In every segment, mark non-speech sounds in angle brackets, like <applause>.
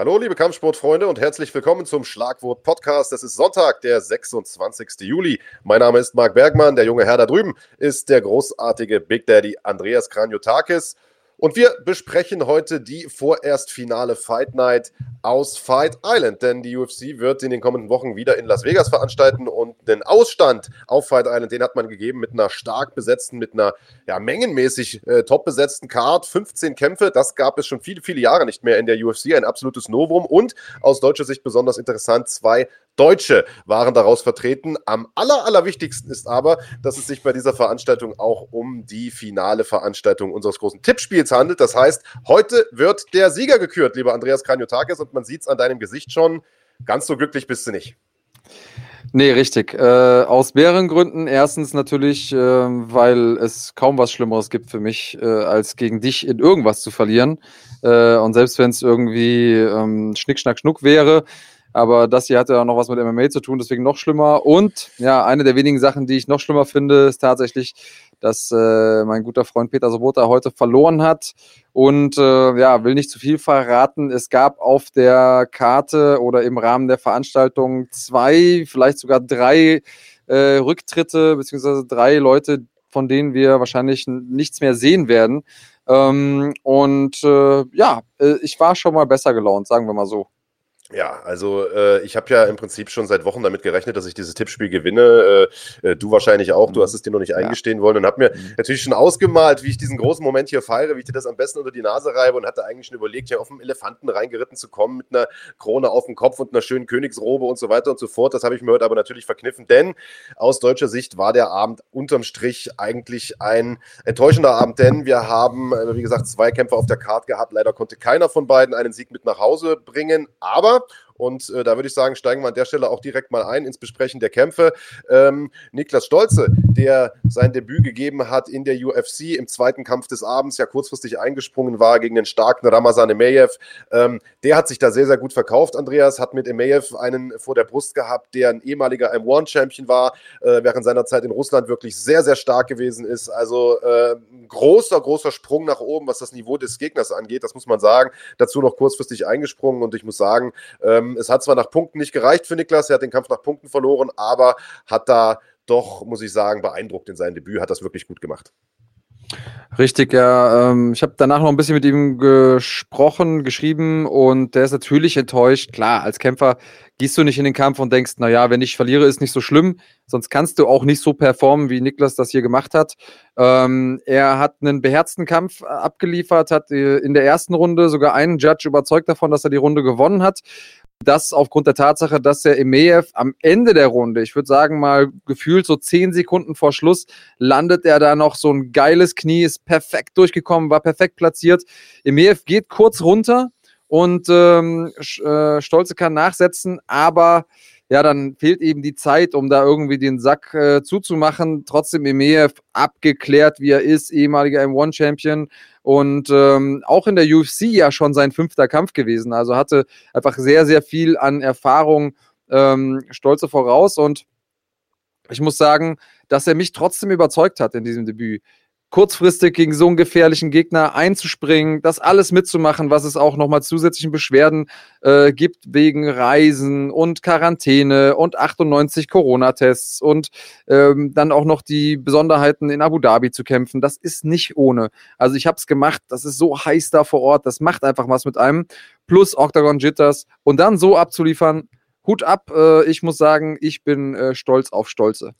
Hallo, liebe Kampfsportfreunde und herzlich willkommen zum Schlagwort Podcast. Es ist Sonntag, der 26. Juli. Mein Name ist Marc Bergmann. Der junge Herr da drüben ist der großartige Big Daddy Andreas Kranjotakis. Und wir besprechen heute die vorerst finale Fight Night aus Fight Island, denn die UFC wird in den kommenden Wochen wieder in Las Vegas veranstalten und den Ausstand auf Fight Island, den hat man gegeben mit einer stark besetzten, mit einer ja, mengenmäßig äh, top besetzten Card, 15 Kämpfe, das gab es schon viele, viele Jahre nicht mehr in der UFC, ein absolutes Novum und aus deutscher Sicht besonders interessant, zwei Deutsche waren daraus vertreten. Am aller, allerwichtigsten ist aber, dass es sich bei dieser Veranstaltung auch um die finale Veranstaltung unseres großen Tippspiels handelt. Das heißt, heute wird der Sieger gekürt, lieber Andreas Kranjotakis, und man sieht es an deinem Gesicht schon. Ganz so glücklich bist du nicht. Nee, richtig. Äh, aus mehreren Gründen. Erstens natürlich, äh, weil es kaum was Schlimmeres gibt für mich, äh, als gegen dich in irgendwas zu verlieren. Äh, und selbst wenn es irgendwie ähm, Schnick, Schnack, Schnuck wäre, aber das hier hat ja noch was mit MMA zu tun, deswegen noch schlimmer. Und ja, eine der wenigen Sachen, die ich noch schlimmer finde, ist tatsächlich, dass äh, mein guter Freund Peter Sobota heute verloren hat. Und äh, ja, will nicht zu viel verraten. Es gab auf der Karte oder im Rahmen der Veranstaltung zwei, vielleicht sogar drei äh, Rücktritte, beziehungsweise drei Leute, von denen wir wahrscheinlich nichts mehr sehen werden. Ähm, und äh, ja, äh, ich war schon mal besser gelaunt, sagen wir mal so. Ja, also äh, ich habe ja im Prinzip schon seit Wochen damit gerechnet, dass ich dieses Tippspiel gewinne. Äh, äh, du wahrscheinlich auch. Du mhm. hast es dir noch nicht ja. eingestehen wollen und habe mir mhm. natürlich schon ausgemalt, wie ich diesen großen Moment hier feiere, wie ich dir das am besten unter die Nase reibe und hatte eigentlich schon überlegt, hier auf dem Elefanten reingeritten zu kommen mit einer Krone auf dem Kopf und einer schönen Königsrobe und so weiter und so fort. Das habe ich mir heute aber natürlich verkniffen, denn aus deutscher Sicht war der Abend unterm Strich eigentlich ein enttäuschender Abend, denn wir haben, äh, wie gesagt, zwei Kämpfer auf der Karte gehabt. Leider konnte keiner von beiden einen Sieg mit nach Hause bringen, aber up und äh, da würde ich sagen, steigen wir an der Stelle auch direkt mal ein ins Besprechen der Kämpfe. Ähm, Niklas Stolze, der sein Debüt gegeben hat in der UFC im zweiten Kampf des Abends, ja kurzfristig eingesprungen war gegen den starken Ramazan Emeyev, ähm, der hat sich da sehr, sehr gut verkauft. Andreas hat mit Emeyev einen vor der Brust gehabt, der ein ehemaliger M1-Champion war, äh, während seiner Zeit in Russland wirklich sehr, sehr stark gewesen ist. Also äh, großer, großer Sprung nach oben, was das Niveau des Gegners angeht, das muss man sagen. Dazu noch kurzfristig eingesprungen und ich muss sagen, ähm, ähm, es hat zwar nach Punkten nicht gereicht für Niklas, er hat den Kampf nach Punkten verloren, aber hat da doch, muss ich sagen, beeindruckt in seinem Debüt, hat das wirklich gut gemacht. Richtig, ja. Ähm, ich habe danach noch ein bisschen mit ihm gesprochen, geschrieben und der ist natürlich enttäuscht. Klar, als Kämpfer gehst du nicht in den Kampf und denkst, naja, wenn ich verliere, ist nicht so schlimm. Sonst kannst du auch nicht so performen, wie Niklas das hier gemacht hat. Ähm, er hat einen beherzten Kampf abgeliefert, hat äh, in der ersten Runde sogar einen Judge überzeugt davon, dass er die Runde gewonnen hat. Das aufgrund der Tatsache, dass der Emeev am Ende der Runde, ich würde sagen mal gefühlt so zehn Sekunden vor Schluss, landet er da noch so ein geiles Knie, ist perfekt durchgekommen, war perfekt platziert. Emeev geht kurz runter und ähm, äh, Stolze kann nachsetzen, aber ja, dann fehlt eben die Zeit, um da irgendwie den Sack äh, zuzumachen. Trotzdem Emeev abgeklärt, wie er ist, ehemaliger M1-Champion und ähm, auch in der UFC ja schon sein fünfter Kampf gewesen. Also hatte einfach sehr, sehr viel an Erfahrung ähm, Stolze voraus und ich muss sagen, dass er mich trotzdem überzeugt hat in diesem Debüt kurzfristig gegen so einen gefährlichen Gegner einzuspringen, das alles mitzumachen, was es auch nochmal zusätzlichen Beschwerden äh, gibt wegen Reisen und Quarantäne und 98 Corona-Tests und ähm, dann auch noch die Besonderheiten in Abu Dhabi zu kämpfen. Das ist nicht ohne. Also ich habe es gemacht, das ist so heiß da vor Ort, das macht einfach was mit einem. Plus Octagon Jitters und dann so abzuliefern, Hut ab. Äh, ich muss sagen, ich bin äh, stolz auf Stolze.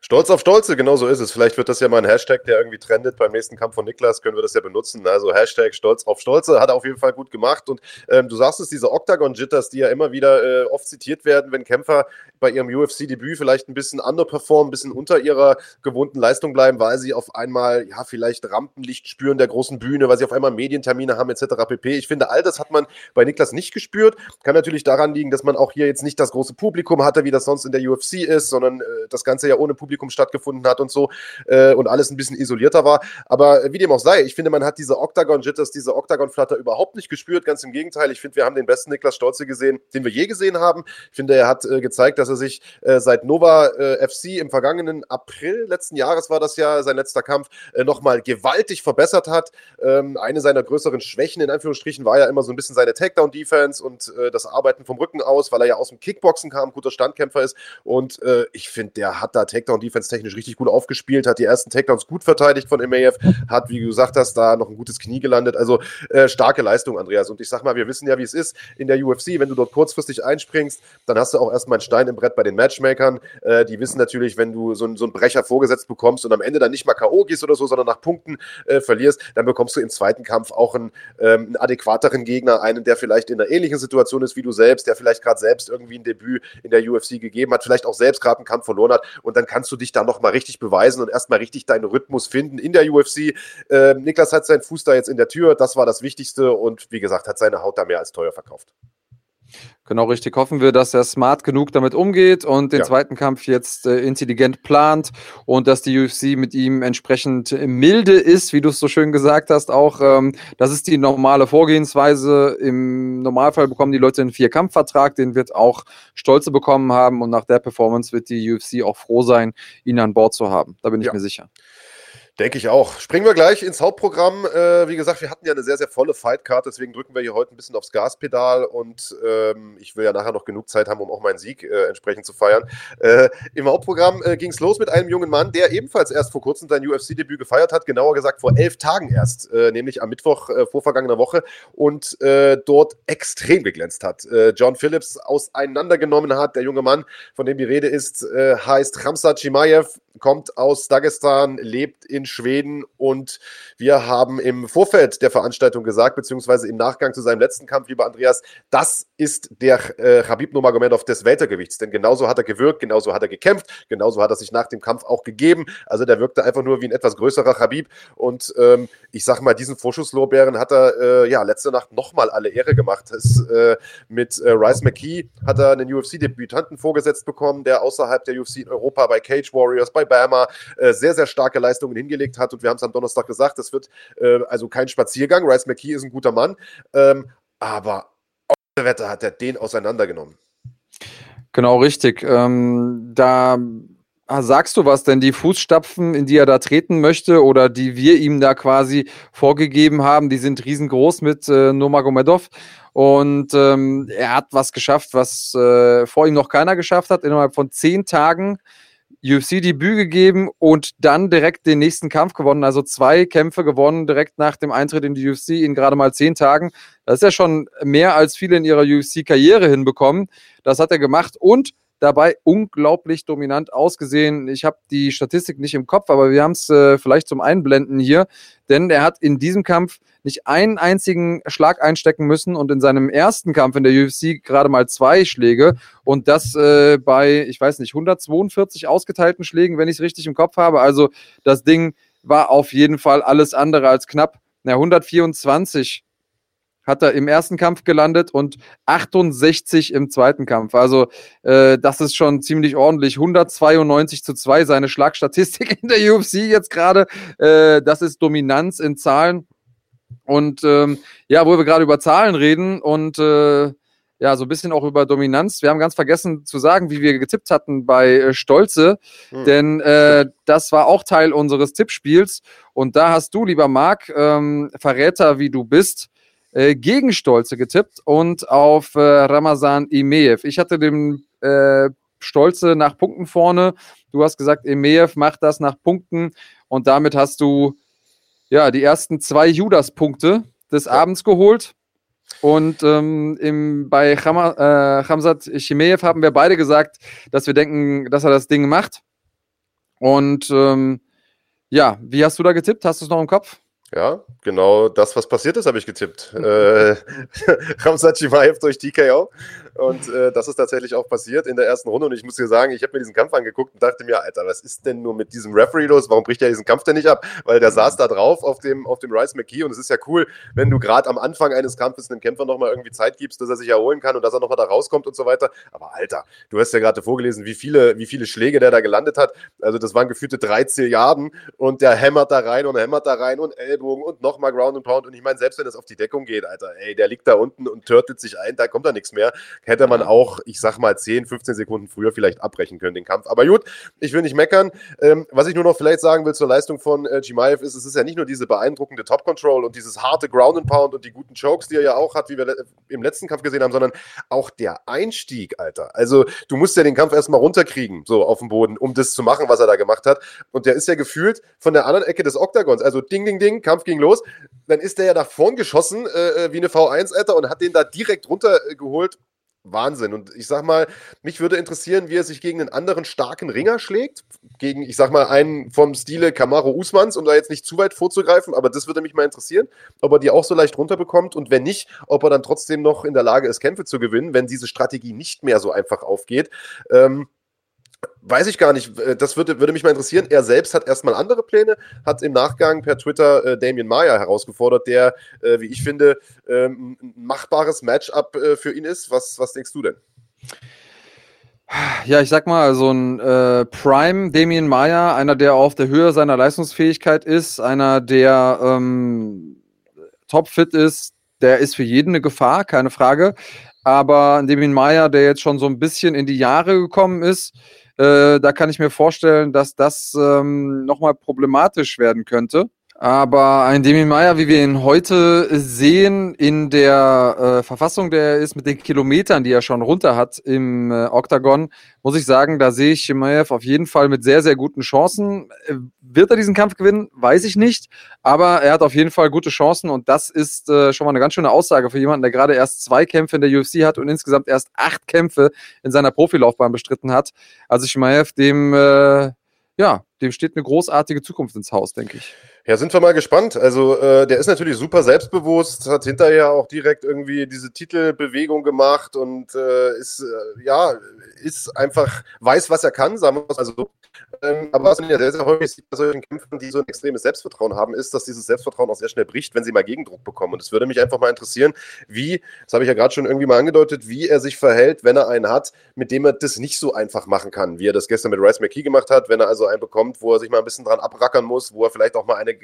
Stolz auf Stolze, genau so ist es. Vielleicht wird das ja mal ein Hashtag, der irgendwie trendet. Beim nächsten Kampf von Niklas können wir das ja benutzen. Also Hashtag Stolz auf Stolze hat er auf jeden Fall gut gemacht. Und ähm, du sagst es, diese Octagon-Jitters, die ja immer wieder äh, oft zitiert werden, wenn Kämpfer bei ihrem UFC-Debüt vielleicht ein bisschen underperformen, ein bisschen unter ihrer gewohnten Leistung bleiben, weil sie auf einmal ja vielleicht Rampenlicht spüren der großen Bühne, weil sie auf einmal Medientermine haben etc. pp. Ich finde, all das hat man bei Niklas nicht gespürt. Kann natürlich daran liegen, dass man auch hier jetzt nicht das große Publikum hatte, wie das sonst in der UFC ist, sondern äh, das Ganze ja ohne Publikum stattgefunden hat und so äh, und alles ein bisschen isolierter war. Aber äh, wie dem auch sei, ich finde, man hat diese Octagon-Jitters, diese Octagon-Flatter überhaupt nicht gespürt. Ganz im Gegenteil, ich finde, wir haben den besten Niklas Stolze gesehen, den wir je gesehen haben. Ich finde, er hat äh, gezeigt, dass dass er sich äh, seit Nova äh, FC im vergangenen April letzten Jahres war das ja sein letzter Kampf, äh, nochmal gewaltig verbessert hat. Ähm, eine seiner größeren Schwächen in Anführungsstrichen war ja immer so ein bisschen seine Takedown-Defense und äh, das Arbeiten vom Rücken aus, weil er ja aus dem Kickboxen kam, guter Standkämpfer ist. Und äh, ich finde, der hat da Takedown-Defense technisch richtig gut aufgespielt, hat die ersten Takedowns gut verteidigt von MAF, hat, wie du gesagt hast, da noch ein gutes Knie gelandet. Also äh, starke Leistung, Andreas. Und ich sag mal, wir wissen ja, wie es ist in der UFC, wenn du dort kurzfristig einspringst, dann hast du auch erstmal einen Stein im Brett bei den Matchmakern. Äh, die wissen natürlich, wenn du so, so einen Brecher vorgesetzt bekommst und am Ende dann nicht mal K.O. gehst oder so, sondern nach Punkten äh, verlierst, dann bekommst du im zweiten Kampf auch einen, ähm, einen adäquateren Gegner, einen, der vielleicht in einer ähnlichen Situation ist wie du selbst, der vielleicht gerade selbst irgendwie ein Debüt in der UFC gegeben hat, vielleicht auch selbst gerade einen Kampf verloren hat und dann kannst du dich da nochmal richtig beweisen und erstmal richtig deinen Rhythmus finden in der UFC. Ähm, Niklas hat seinen Fuß da jetzt in der Tür, das war das Wichtigste und wie gesagt, hat seine Haut da mehr als teuer verkauft. Genau richtig. Hoffen wir, dass er smart genug damit umgeht und den ja. zweiten Kampf jetzt äh, intelligent plant und dass die UFC mit ihm entsprechend milde ist, wie du es so schön gesagt hast. Auch ähm, das ist die normale Vorgehensweise. Im Normalfall bekommen die Leute einen Vier-Kampf-Vertrag, den wird auch Stolze bekommen haben und nach der Performance wird die UFC auch froh sein, ihn an Bord zu haben. Da bin ich ja. mir sicher. Denke ich auch. Springen wir gleich ins Hauptprogramm. Äh, wie gesagt, wir hatten ja eine sehr, sehr volle Fightcard, deswegen drücken wir hier heute ein bisschen aufs Gaspedal und ähm, ich will ja nachher noch genug Zeit haben, um auch meinen Sieg äh, entsprechend zu feiern. Äh, Im Hauptprogramm äh, ging es los mit einem jungen Mann, der ebenfalls erst vor kurzem sein UFC-Debüt gefeiert hat, genauer gesagt vor elf Tagen erst, äh, nämlich am Mittwoch äh, vor vergangener Woche und dort extrem geglänzt hat. John Phillips auseinandergenommen hat. Der junge Mann, von dem die Rede ist, heißt Ramsat Chimaev, kommt aus Dagestan, lebt in Schweden und wir haben im Vorfeld der Veranstaltung gesagt, beziehungsweise im Nachgang zu seinem letzten Kampf, lieber Andreas, das ist der äh, Habib Nurmagomedov des Weltergewichts, denn genauso hat er gewirkt, genauso hat er gekämpft, genauso hat er sich nach dem Kampf auch gegeben, also der wirkte einfach nur wie ein etwas größerer Habib und ähm, ich sag mal, diesen Vorschusslorbeeren hat er äh, ja letzte Nacht nochmal alle Ehre gemacht. Es, äh, mit äh, Rice McKee hat er einen UFC-Debütanten vorgesetzt bekommen, der außerhalb der UFC in Europa bei Cage Warriors, bei Bama äh, sehr, sehr starke Leistungen hingelegt hat. Und wir haben es am Donnerstag gesagt, das wird äh, also kein Spaziergang. Rice McKee ist ein guter Mann. Ähm, aber auf der Wette hat er den auseinandergenommen. Genau, richtig. Ähm, da sagst du was, denn die Fußstapfen, in die er da treten möchte oder die wir ihm da quasi vorgegeben haben, die sind riesengroß mit äh, Nurmagomedov. Und ähm, er hat was geschafft, was äh, vor ihm noch keiner geschafft hat. Innerhalb von zehn Tagen UFC-Debüt gegeben und dann direkt den nächsten Kampf gewonnen. Also zwei Kämpfe gewonnen direkt nach dem Eintritt in die UFC in gerade mal zehn Tagen. Das ist ja schon mehr als viele in ihrer UFC-Karriere hinbekommen. Das hat er gemacht und dabei unglaublich dominant ausgesehen. Ich habe die Statistik nicht im Kopf, aber wir haben es äh, vielleicht zum Einblenden hier, denn er hat in diesem Kampf nicht einen einzigen Schlag einstecken müssen und in seinem ersten Kampf in der UFC gerade mal zwei Schläge und das äh, bei, ich weiß nicht, 142 ausgeteilten Schlägen, wenn ich es richtig im Kopf habe. Also das Ding war auf jeden Fall alles andere als knapp. Na, 124 hat er im ersten Kampf gelandet und 68 im zweiten Kampf. Also äh, das ist schon ziemlich ordentlich. 192 zu 2 seine Schlagstatistik <laughs> in der UFC jetzt gerade. Äh, das ist Dominanz in Zahlen. Und ähm, ja, wo wir gerade über Zahlen reden und äh, ja, so ein bisschen auch über Dominanz. Wir haben ganz vergessen zu sagen, wie wir getippt hatten bei äh, Stolze, hm. denn äh, das war auch Teil unseres Tippspiels. Und da hast du, lieber Marc, ähm, Verräter wie du bist, äh, gegen Stolze getippt und auf äh, Ramazan Imeev. Ich hatte den äh, Stolze nach Punkten vorne. Du hast gesagt, Imeev macht das nach Punkten und damit hast du ja die ersten zwei Judas-Punkte des. Abends geholt. Und ähm, im, bei Chama, äh, Hamzat Chimeev haben wir beide gesagt, dass wir denken, dass er das Ding macht. Und ähm, ja, wie hast du da getippt? Hast du es noch im Kopf? Ja, genau das, was passiert ist, habe ich getippt. <laughs> äh, <laughs> Ramsat Chimaev durch TKO. Und äh, das ist tatsächlich auch passiert in der ersten Runde. Und ich muss dir sagen, ich habe mir diesen Kampf angeguckt und dachte mir, Alter, was ist denn nur mit diesem Referee los? Warum bricht er diesen Kampf denn nicht ab? Weil der saß da drauf auf dem, auf dem Rice McKee. Und es ist ja cool, wenn du gerade am Anfang eines Kampfes einem Kämpfer nochmal irgendwie Zeit gibst, dass er sich erholen kann und dass er nochmal da rauskommt und so weiter. Aber Alter, du hast ja gerade vorgelesen, wie viele, wie viele Schläge der da gelandet hat. Also das waren gefühlte drei Zilliarden und der hämmert da rein und hämmert da rein und Elbow Ellbogen und nochmal Ground and Pound. Und ich meine, selbst wenn es auf die Deckung geht, Alter, ey, der liegt da unten und törtet sich ein, da kommt da nichts mehr. Hätte man auch, ich sag mal, 10, 15 Sekunden früher vielleicht abbrechen können, den Kampf. Aber gut, ich will nicht meckern. Ähm, was ich nur noch vielleicht sagen will zur Leistung von äh, ist, es ist ja nicht nur diese beeindruckende Top Control und dieses harte Ground and Pound und die guten Chokes, die er ja auch hat, wie wir im letzten Kampf gesehen haben, sondern auch der Einstieg, Alter. Also du musst ja den Kampf erstmal runterkriegen, so auf dem Boden, um das zu machen, was er da gemacht hat. Und der ist ja gefühlt von der anderen Ecke des Oktagons, also ding, ding, ding, Kampf ging los. Dann ist der ja nach vorn geschossen, äh, äh wie eine V1, Alter, und hat den da direkt runtergeholt. Wahnsinn. Und ich sag mal, mich würde interessieren, wie er sich gegen einen anderen starken Ringer schlägt. Gegen, ich sag mal, einen vom Stile Camaro Usmans, um da jetzt nicht zu weit vorzugreifen, aber das würde mich mal interessieren, ob er die auch so leicht runterbekommt und wenn nicht, ob er dann trotzdem noch in der Lage ist, Kämpfe zu gewinnen, wenn diese Strategie nicht mehr so einfach aufgeht. Ähm, Weiß ich gar nicht. Äh, das würde, würde mich mal interessieren. Er selbst hat erstmal andere Pläne, hat im Nachgang per Twitter äh, Damien Maya herausgefordert, der, äh, wie ich finde, ähm, ein machbares Matchup äh, für ihn ist. Was, was denkst du denn? Ja, ich sag mal, so ein äh, Prime Damien Maya, einer, der auf der Höhe seiner Leistungsfähigkeit ist, einer, der ähm, topfit ist, der ist für jeden eine Gefahr, keine Frage. Aber Damien Maya, der jetzt schon so ein bisschen in die Jahre gekommen ist, äh, da kann ich mir vorstellen, dass das ähm, nochmal problematisch werden könnte. Aber ein Demi Meyer, wie wir ihn heute sehen, in der äh, Verfassung, der er ist, mit den Kilometern, die er schon runter hat im äh, Oktagon, muss ich sagen, da sehe ich Chimaev auf jeden Fall mit sehr, sehr guten Chancen. Äh, wird er diesen Kampf gewinnen? Weiß ich nicht. Aber er hat auf jeden Fall gute Chancen und das ist äh, schon mal eine ganz schöne Aussage für jemanden, der gerade erst zwei Kämpfe in der UFC hat und insgesamt erst acht Kämpfe in seiner Profilaufbahn bestritten hat. Also Chimaev, dem, äh, ja, dem steht eine großartige Zukunft ins Haus, denke ich. Ja, sind wir mal gespannt. Also, äh, der ist natürlich super selbstbewusst, hat hinterher auch direkt irgendwie diese Titelbewegung gemacht und äh, ist, äh, ja, ist einfach, weiß, was er kann, sagen wir es also so. Ähm, aber was man ja sehr, sehr häufig sieht bei solchen Kämpfen, die so ein extremes Selbstvertrauen haben, ist, dass dieses Selbstvertrauen auch sehr schnell bricht, wenn sie mal Gegendruck bekommen. Und es würde mich einfach mal interessieren, wie, das habe ich ja gerade schon irgendwie mal angedeutet, wie er sich verhält, wenn er einen hat, mit dem er das nicht so einfach machen kann, wie er das gestern mit Rice McKee gemacht hat, wenn er also einen bekommt, wo er sich mal ein bisschen dran abrackern muss, wo er vielleicht auch mal eine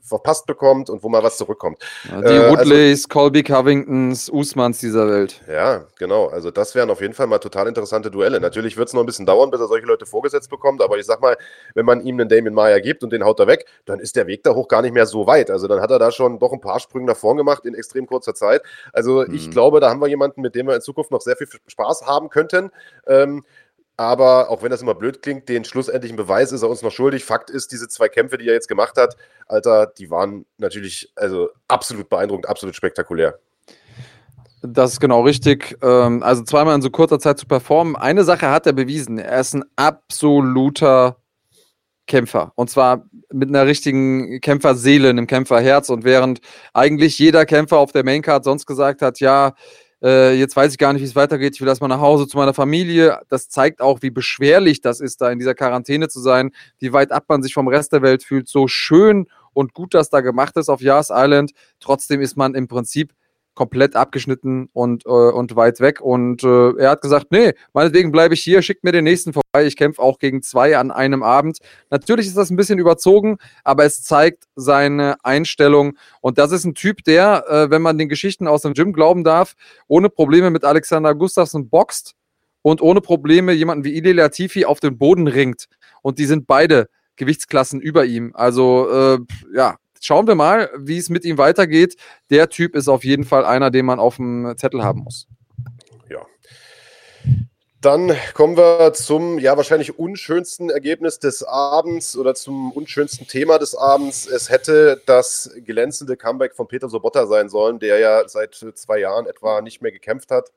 verpasst bekommt und wo mal was zurückkommt. Ja, die äh, Woodleys, also, Colby Covingtons, Usmans dieser Welt. Ja, genau. Also das wären auf jeden Fall mal total interessante Duelle. Natürlich wird es noch ein bisschen dauern, bis er solche Leute vorgesetzt bekommt, aber ich sag mal, wenn man ihm einen Damien Maya gibt und den haut er weg, dann ist der Weg da hoch gar nicht mehr so weit. Also dann hat er da schon doch ein paar Sprünge nach vorn gemacht in extrem kurzer Zeit. Also mhm. ich glaube, da haben wir jemanden, mit dem wir in Zukunft noch sehr viel Spaß haben könnten. Ähm, aber auch wenn das immer blöd klingt, den schlussendlichen Beweis ist er uns noch schuldig. Fakt ist, diese zwei Kämpfe, die er jetzt gemacht hat, Alter, die waren natürlich also absolut beeindruckend, absolut spektakulär. Das ist genau richtig. Ähm, also zweimal in so kurzer Zeit zu performen. Eine Sache hat er bewiesen. Er ist ein absoluter Kämpfer. Und zwar mit einer richtigen Kämpferseele, einem Kämpferherz. Und während eigentlich jeder Kämpfer auf der Maincard sonst gesagt hat, ja, äh, jetzt weiß ich gar nicht, wie es weitergeht, ich will erstmal nach Hause zu meiner Familie. Das zeigt auch, wie beschwerlich das ist, da in dieser Quarantäne zu sein, wie weit ab man sich vom Rest der Welt fühlt. So schön und gut, dass da gemacht ist auf Yas Island. Trotzdem ist man im Prinzip komplett abgeschnitten und, äh, und weit weg. Und äh, er hat gesagt, nee, meinetwegen bleibe ich hier, schickt mir den nächsten vorbei. Ich kämpfe auch gegen zwei an einem Abend. Natürlich ist das ein bisschen überzogen, aber es zeigt seine Einstellung. Und das ist ein Typ, der, äh, wenn man den Geschichten aus dem Gym glauben darf, ohne Probleme mit Alexander Gustafsson boxt und ohne Probleme jemanden wie Ili Latifi auf den Boden ringt. Und die sind beide Gewichtsklassen über ihm. Also äh, ja, schauen wir mal, wie es mit ihm weitergeht. Der Typ ist auf jeden Fall einer, den man auf dem Zettel haben muss. Ja. Dann kommen wir zum ja wahrscheinlich unschönsten Ergebnis des Abends oder zum unschönsten Thema des Abends. Es hätte das glänzende Comeback von Peter Sobotta sein sollen, der ja seit zwei Jahren etwa nicht mehr gekämpft hat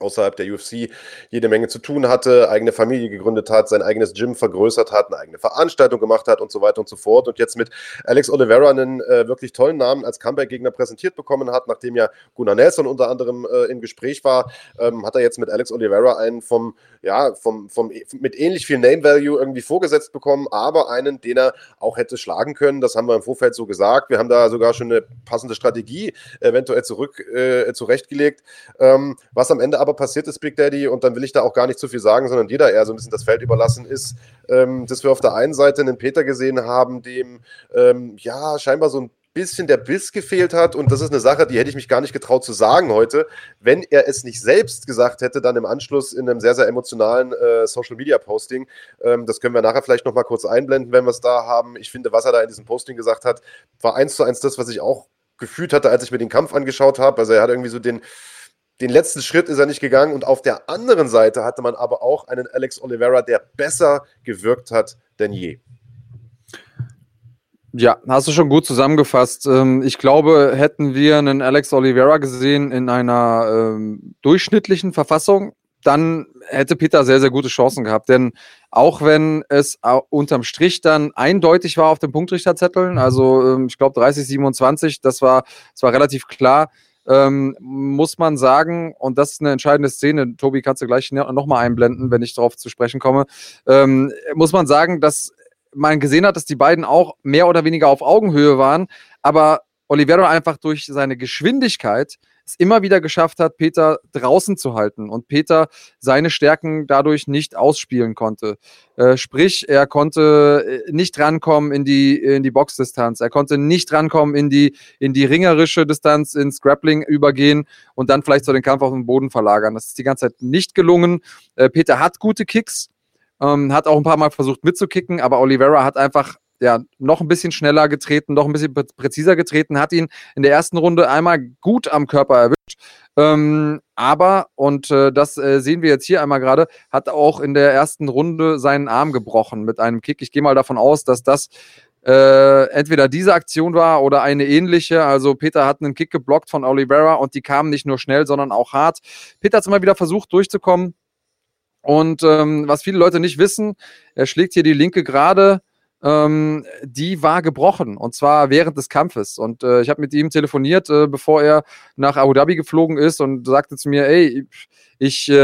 außerhalb der UFC jede Menge zu tun hatte, eigene Familie gegründet hat, sein eigenes Gym vergrößert hat, eine eigene Veranstaltung gemacht hat und so weiter und so fort. Und jetzt mit Alex Oliveira einen äh, wirklich tollen Namen als Comeback-Gegner präsentiert bekommen hat, nachdem ja Gunnar Nelson unter anderem äh, im Gespräch war, ähm, hat er jetzt mit Alex Oliveira einen vom, ja, vom, vom, mit ähnlich viel Name-Value irgendwie vorgesetzt bekommen, aber einen, den er auch hätte schlagen können, das haben wir im Vorfeld so gesagt, wir haben da sogar schon eine passende Strategie eventuell zurück, äh, zurechtgelegt, ähm, was am Ende aber aber passiert ist, Big Daddy, und dann will ich da auch gar nicht zu viel sagen, sondern jeder eher so ein bisschen das Feld überlassen ist, ähm, dass wir auf der einen Seite einen Peter gesehen haben, dem ähm, ja scheinbar so ein bisschen der Biss gefehlt hat. Und das ist eine Sache, die hätte ich mich gar nicht getraut zu sagen heute. Wenn er es nicht selbst gesagt hätte, dann im Anschluss in einem sehr, sehr emotionalen äh, Social Media Posting. Ähm, das können wir nachher vielleicht nochmal kurz einblenden, wenn wir es da haben. Ich finde, was er da in diesem Posting gesagt hat, war eins zu eins das, was ich auch gefühlt hatte, als ich mir den Kampf angeschaut habe. Also er hat irgendwie so den, den letzten Schritt ist er nicht gegangen und auf der anderen Seite hatte man aber auch einen Alex Oliveira, der besser gewirkt hat denn je. Ja, hast du schon gut zusammengefasst. Ähm, ich glaube, hätten wir einen Alex Oliveira gesehen in einer ähm, durchschnittlichen Verfassung, dann hätte Peter sehr, sehr gute Chancen gehabt. Denn auch wenn es unterm Strich dann eindeutig war auf dem Punktrichterzetteln, also ähm, ich glaube 30, 27, das war, das war relativ klar, ähm, muss man sagen, und das ist eine entscheidende Szene, Tobi, kannst du gleich nochmal einblenden, wenn ich darauf zu sprechen komme, ähm, muss man sagen, dass man gesehen hat, dass die beiden auch mehr oder weniger auf Augenhöhe waren, aber Olivero einfach durch seine Geschwindigkeit es immer wieder geschafft hat, Peter draußen zu halten und Peter seine Stärken dadurch nicht ausspielen konnte. Äh, sprich, er konnte äh, nicht rankommen in die, in die Boxdistanz, er konnte nicht rankommen in die, in die ringerische Distanz, ins Grappling übergehen und dann vielleicht so den Kampf auf den Boden verlagern. Das ist die ganze Zeit nicht gelungen. Äh, Peter hat gute Kicks, ähm, hat auch ein paar Mal versucht mitzukicken, aber Oliveira hat einfach ja, noch ein bisschen schneller getreten, noch ein bisschen präziser getreten, hat ihn in der ersten Runde einmal gut am Körper erwischt. Ähm, aber, und äh, das äh, sehen wir jetzt hier einmal gerade, hat auch in der ersten Runde seinen Arm gebrochen mit einem Kick. Ich gehe mal davon aus, dass das äh, entweder diese Aktion war oder eine ähnliche. Also Peter hat einen Kick geblockt von Oliveira und die kamen nicht nur schnell, sondern auch hart. Peter hat es immer wieder versucht durchzukommen und ähm, was viele Leute nicht wissen, er schlägt hier die linke gerade, ähm, die war gebrochen und zwar während des Kampfes. Und äh, ich habe mit ihm telefoniert, äh, bevor er nach Abu Dhabi geflogen ist und sagte zu mir, ey, ich äh,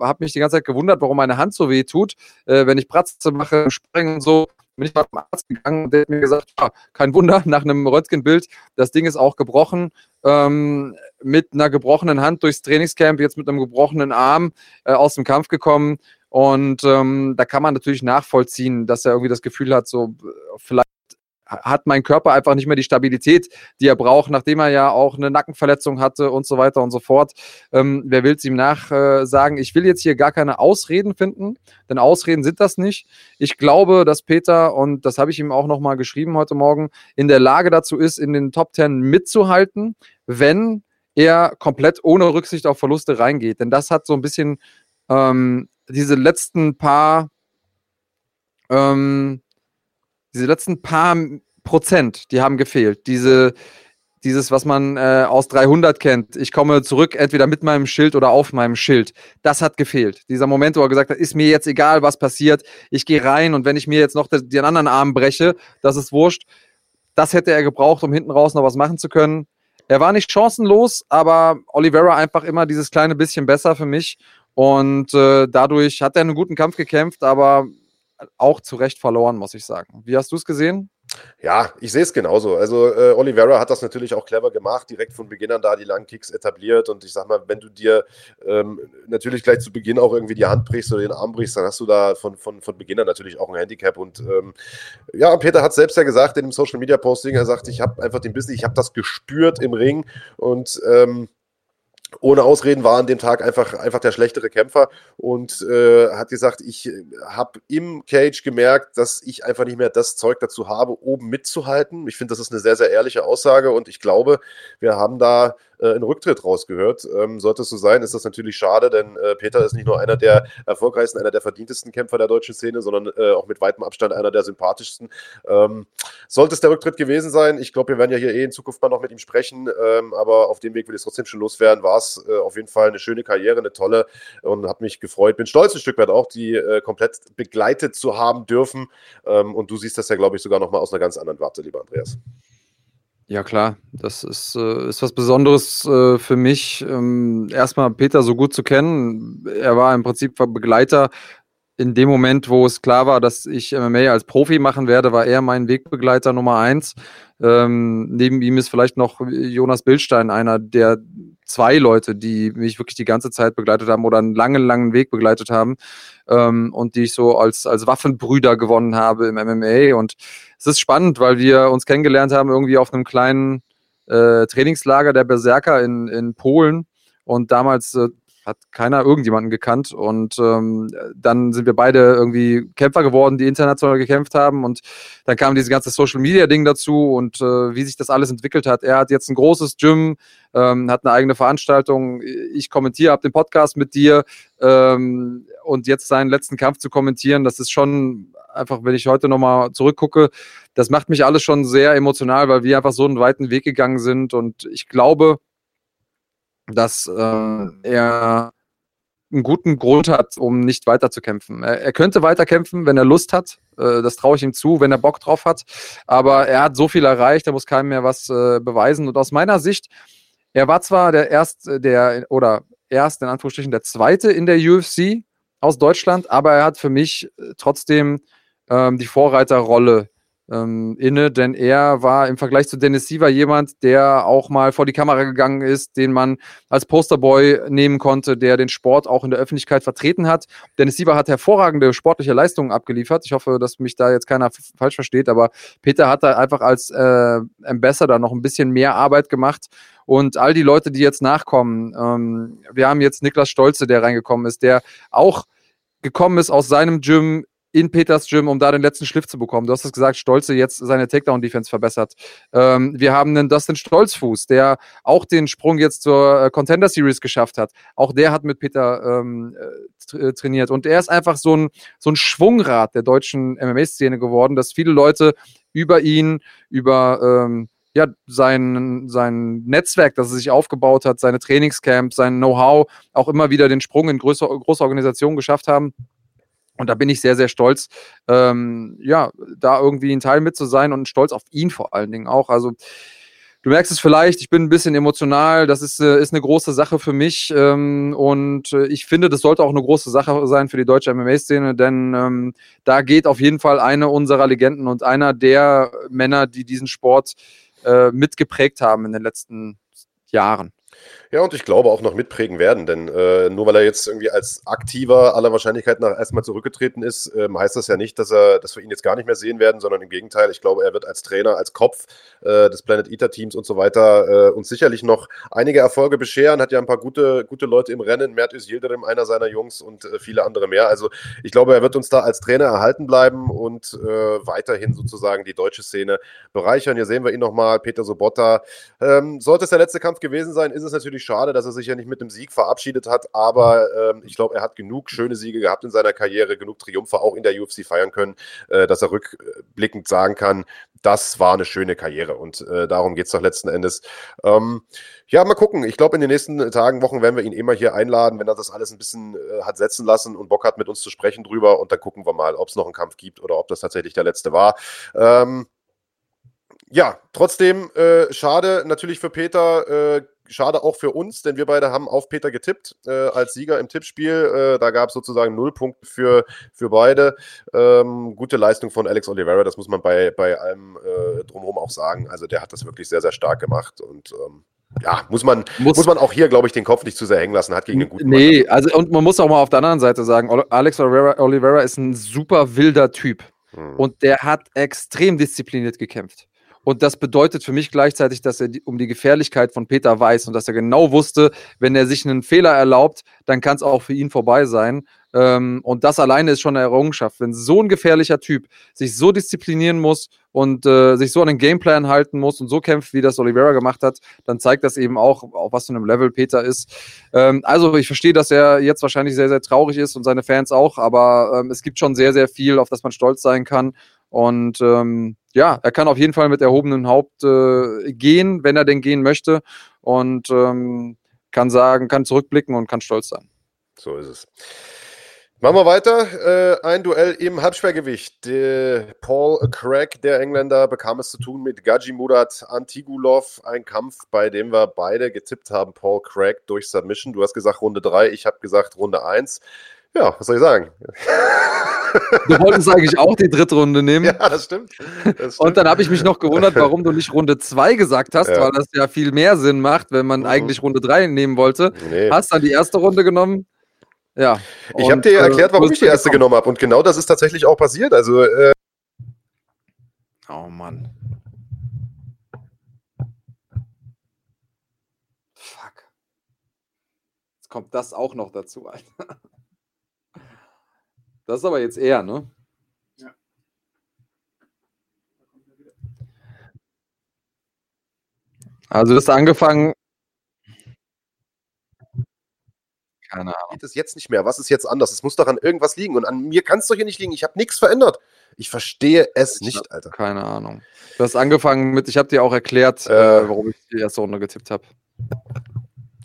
habe mich die ganze Zeit gewundert, warum meine Hand so weh tut, äh, wenn ich Pratze mache, springen und so bin ich mal zum Arzt gegangen und der hat mir gesagt, ja, kein Wunder, <laughs> nach einem Röntgenbild, das Ding ist auch gebrochen. Ähm, mit einer gebrochenen Hand durchs Trainingscamp, jetzt mit einem gebrochenen Arm äh, aus dem Kampf gekommen. Und ähm, da kann man natürlich nachvollziehen, dass er irgendwie das Gefühl hat, so vielleicht hat mein Körper einfach nicht mehr die Stabilität, die er braucht, nachdem er ja auch eine Nackenverletzung hatte und so weiter und so fort. Ähm, wer will es ihm nachsagen? Äh, ich will jetzt hier gar keine Ausreden finden, denn Ausreden sind das nicht. Ich glaube, dass Peter, und das habe ich ihm auch nochmal geschrieben heute Morgen, in der Lage dazu ist, in den Top Ten mitzuhalten, wenn er komplett ohne Rücksicht auf Verluste reingeht. Denn das hat so ein bisschen ähm, diese letzten paar ähm, diese letzten paar Prozent, die haben gefehlt. Diese, dieses, was man äh, aus 300 kennt, ich komme zurück, entweder mit meinem Schild oder auf meinem Schild, das hat gefehlt. Dieser Moment, wo er gesagt hat, ist mir jetzt egal, was passiert, ich gehe rein und wenn ich mir jetzt noch den anderen Arm breche, das ist wurscht. Das hätte er gebraucht, um hinten raus noch was machen zu können. Er war nicht chancenlos, aber Oliveira einfach immer dieses kleine bisschen besser für mich. Und äh, dadurch hat er einen guten Kampf gekämpft, aber auch zu Recht verloren, muss ich sagen. Wie hast du es gesehen? Ja, ich sehe es genauso. Also äh, Oliveira hat das natürlich auch clever gemacht, direkt von Beginn an da die langen Kicks etabliert. Und ich sag mal, wenn du dir ähm, natürlich gleich zu Beginn auch irgendwie die Hand brichst oder den Arm brichst, dann hast du da von, von, von Beginn an natürlich auch ein Handicap. Und ähm, ja, Peter hat selbst ja gesagt in dem Social Media Posting, er sagt, ich habe einfach den Business, ich habe das gespürt im Ring und ähm, ohne Ausreden war an dem Tag einfach, einfach der schlechtere Kämpfer und äh, hat gesagt, ich habe im Cage gemerkt, dass ich einfach nicht mehr das Zeug dazu habe, oben mitzuhalten. Ich finde, das ist eine sehr, sehr ehrliche Aussage und ich glaube, wir haben da äh, einen Rücktritt rausgehört. Ähm, sollte es so sein, ist das natürlich schade, denn äh, Peter ist nicht nur einer der erfolgreichsten, einer der verdientesten Kämpfer der deutschen Szene, sondern äh, auch mit weitem Abstand einer der sympathischsten. Ähm, sollte es der Rücktritt gewesen sein, ich glaube, wir werden ja hier eh in Zukunft mal noch mit ihm sprechen, ähm, aber auf dem Weg will ich es trotzdem schon loswerden, war es äh, auf jeden Fall eine schöne Karriere, eine tolle und hat mich gefreut. Bin stolz ein Stück weit auch, die äh, komplett begleitet zu haben dürfen. Ähm, und du siehst das ja, glaube ich, sogar noch mal aus einer ganz anderen Warte, lieber Andreas. Ja, klar, das ist, äh, ist was Besonderes äh, für mich, ähm, erstmal Peter so gut zu kennen. Er war im Prinzip Begleiter. In dem Moment, wo es klar war, dass ich MMA als Profi machen werde, war er mein Wegbegleiter Nummer eins. Ähm, neben ihm ist vielleicht noch Jonas Bildstein einer der zwei Leute, die mich wirklich die ganze Zeit begleitet haben oder einen langen, langen Weg begleitet haben ähm, und die ich so als, als Waffenbrüder gewonnen habe im MMA. Und es ist spannend, weil wir uns kennengelernt haben irgendwie auf einem kleinen äh, Trainingslager der Berserker in, in Polen und damals äh, hat keiner irgendjemanden gekannt. Und ähm, dann sind wir beide irgendwie Kämpfer geworden, die international gekämpft haben. Und dann kam dieses ganze Social Media Ding dazu und äh, wie sich das alles entwickelt hat. Er hat jetzt ein großes Gym, ähm, hat eine eigene Veranstaltung. Ich kommentiere, habe den Podcast mit dir. Ähm, und jetzt seinen letzten Kampf zu kommentieren, das ist schon einfach, wenn ich heute nochmal zurückgucke, das macht mich alles schon sehr emotional, weil wir einfach so einen weiten Weg gegangen sind. Und ich glaube, dass äh, er einen guten Grund hat, um nicht weiterzukämpfen. Er, er könnte weiterkämpfen, wenn er Lust hat. Äh, das traue ich ihm zu, wenn er Bock drauf hat. Aber er hat so viel erreicht, er muss keinem mehr was äh, beweisen. Und aus meiner Sicht, er war zwar der erste, der oder erst in Anführungsstrichen der zweite in der UFC aus Deutschland, aber er hat für mich äh, trotzdem ähm, die Vorreiterrolle ähm, inne, denn er war im Vergleich zu Dennis Siever jemand, der auch mal vor die Kamera gegangen ist, den man als Posterboy nehmen konnte, der den Sport auch in der Öffentlichkeit vertreten hat. Dennis Siever hat hervorragende sportliche Leistungen abgeliefert. Ich hoffe, dass mich da jetzt keiner falsch versteht, aber Peter hat da einfach als äh, Ambassador noch ein bisschen mehr Arbeit gemacht. Und all die Leute, die jetzt nachkommen, ähm, wir haben jetzt Niklas Stolze, der reingekommen ist, der auch gekommen ist aus seinem Gym in Peters Gym, um da den letzten Schliff zu bekommen. Du hast es gesagt, Stolze jetzt seine Takedown-Defense verbessert. Ähm, wir haben einen Dustin Stolzfuß, der auch den Sprung jetzt zur äh, Contender Series geschafft hat. Auch der hat mit Peter ähm, äh, trainiert. Und er ist einfach so ein, so ein Schwungrad der deutschen MMA-Szene geworden, dass viele Leute über ihn, über ähm, ja, sein, sein Netzwerk, das er sich aufgebaut hat, seine Trainingscamps, sein Know-how, auch immer wieder den Sprung in große Organisationen geschafft haben. Und da bin ich sehr, sehr stolz, ähm, ja, da irgendwie ein Teil mit zu sein und stolz auf ihn vor allen Dingen auch. Also, du merkst es vielleicht, ich bin ein bisschen emotional. Das ist, äh, ist eine große Sache für mich. Ähm, und äh, ich finde, das sollte auch eine große Sache sein für die deutsche MMA-Szene, denn ähm, da geht auf jeden Fall eine unserer Legenden und einer der Männer, die diesen Sport äh, mitgeprägt haben in den letzten Jahren. Ja, und ich glaube auch noch mitprägen werden, denn äh, nur weil er jetzt irgendwie als aktiver aller Wahrscheinlichkeit nach erstmal zurückgetreten ist, ähm, heißt das ja nicht, dass er, dass wir ihn jetzt gar nicht mehr sehen werden, sondern im Gegenteil, ich glaube, er wird als Trainer, als Kopf äh, des Planet Eater Teams und so weiter äh, uns sicherlich noch einige Erfolge bescheren, hat ja ein paar gute, gute Leute im Rennen, Mert Yildirim, einer seiner Jungs und äh, viele andere mehr. Also ich glaube, er wird uns da als Trainer erhalten bleiben und äh, weiterhin sozusagen die deutsche Szene bereichern. Hier sehen wir ihn nochmal, Peter Sobotta. Ähm, sollte es der letzte Kampf gewesen sein, ist es natürlich natürlich schade, dass er sich ja nicht mit dem Sieg verabschiedet hat, aber ähm, ich glaube, er hat genug schöne Siege gehabt in seiner Karriere, genug Triumphe auch in der UFC feiern können, äh, dass er rückblickend sagen kann, das war eine schöne Karriere und äh, darum geht es doch letzten Endes. Ähm, ja, mal gucken. Ich glaube, in den nächsten Tagen, Wochen werden wir ihn immer hier einladen, wenn er das alles ein bisschen äh, hat setzen lassen und Bock hat, mit uns zu sprechen drüber. Und dann gucken wir mal, ob es noch einen Kampf gibt oder ob das tatsächlich der letzte war. Ähm, ja, trotzdem äh, schade natürlich für Peter. Äh, schade auch für uns, denn wir beide haben auf Peter getippt äh, als Sieger im Tippspiel. Äh, da gab es sozusagen null Punkte für, für beide. Ähm, gute Leistung von Alex Oliveira, das muss man bei, bei allem äh, drumherum auch sagen. Also der hat das wirklich sehr, sehr stark gemacht und ähm, ja, muss man, muss, muss man auch hier, glaube ich, den Kopf nicht zu sehr hängen lassen, hat gegen einen guten Nee, Mann. also und man muss auch mal auf der anderen Seite sagen, Alex Oliveira, Oliveira ist ein super wilder Typ. Hm. Und der hat extrem diszipliniert gekämpft. Und das bedeutet für mich gleichzeitig, dass er die, um die Gefährlichkeit von Peter weiß und dass er genau wusste, wenn er sich einen Fehler erlaubt, dann kann es auch für ihn vorbei sein. Ähm, und das alleine ist schon eine Errungenschaft. Wenn so ein gefährlicher Typ sich so disziplinieren muss und äh, sich so an den Gameplan halten muss und so kämpft, wie das Oliveira gemacht hat, dann zeigt das eben auch, auf was für einem Level Peter ist. Ähm, also ich verstehe, dass er jetzt wahrscheinlich sehr, sehr traurig ist und seine Fans auch, aber ähm, es gibt schon sehr, sehr viel, auf das man stolz sein kann. Und ähm, ja, er kann auf jeden Fall mit erhobenem Haupt äh, gehen, wenn er denn gehen möchte. Und ähm, kann sagen, kann zurückblicken und kann stolz sein. So ist es. Machen wir weiter. Äh, ein Duell im Halbschwergewicht. Der Paul Craig, der Engländer, bekam es zu tun mit Gaji Murat Antigulov. Ein Kampf, bei dem wir beide getippt haben. Paul Craig durch Submission. Du hast gesagt Runde 3, ich habe gesagt Runde 1. Ja, was soll ich sagen? <laughs> Du wolltest eigentlich auch die dritte Runde nehmen. Ja, das stimmt. Das stimmt. Und dann habe ich mich noch gewundert, <laughs> warum du nicht Runde 2 gesagt hast, ja. weil das ja viel mehr Sinn macht, wenn man mhm. eigentlich Runde 3 nehmen wollte. Nee. Hast dann die erste Runde genommen. Ja. Ich habe dir äh, erklärt, warum ich die erste genommen habe. Und genau das ist tatsächlich auch passiert. Also. Äh oh Mann. Fuck. Jetzt kommt das auch noch dazu, Alter. Das ist aber jetzt eher, ne? Ja. Also, du hast angefangen, Keine Ahnung. Geht es jetzt nicht mehr? Was ist jetzt anders? Es muss doch an irgendwas liegen. Und an mir kann es doch hier nicht liegen. Ich habe nichts verändert. Ich verstehe es ich nicht, Alter. Keine Ahnung. Du hast angefangen mit, ich habe dir auch erklärt, äh, äh, warum ich die erste Runde getippt habe.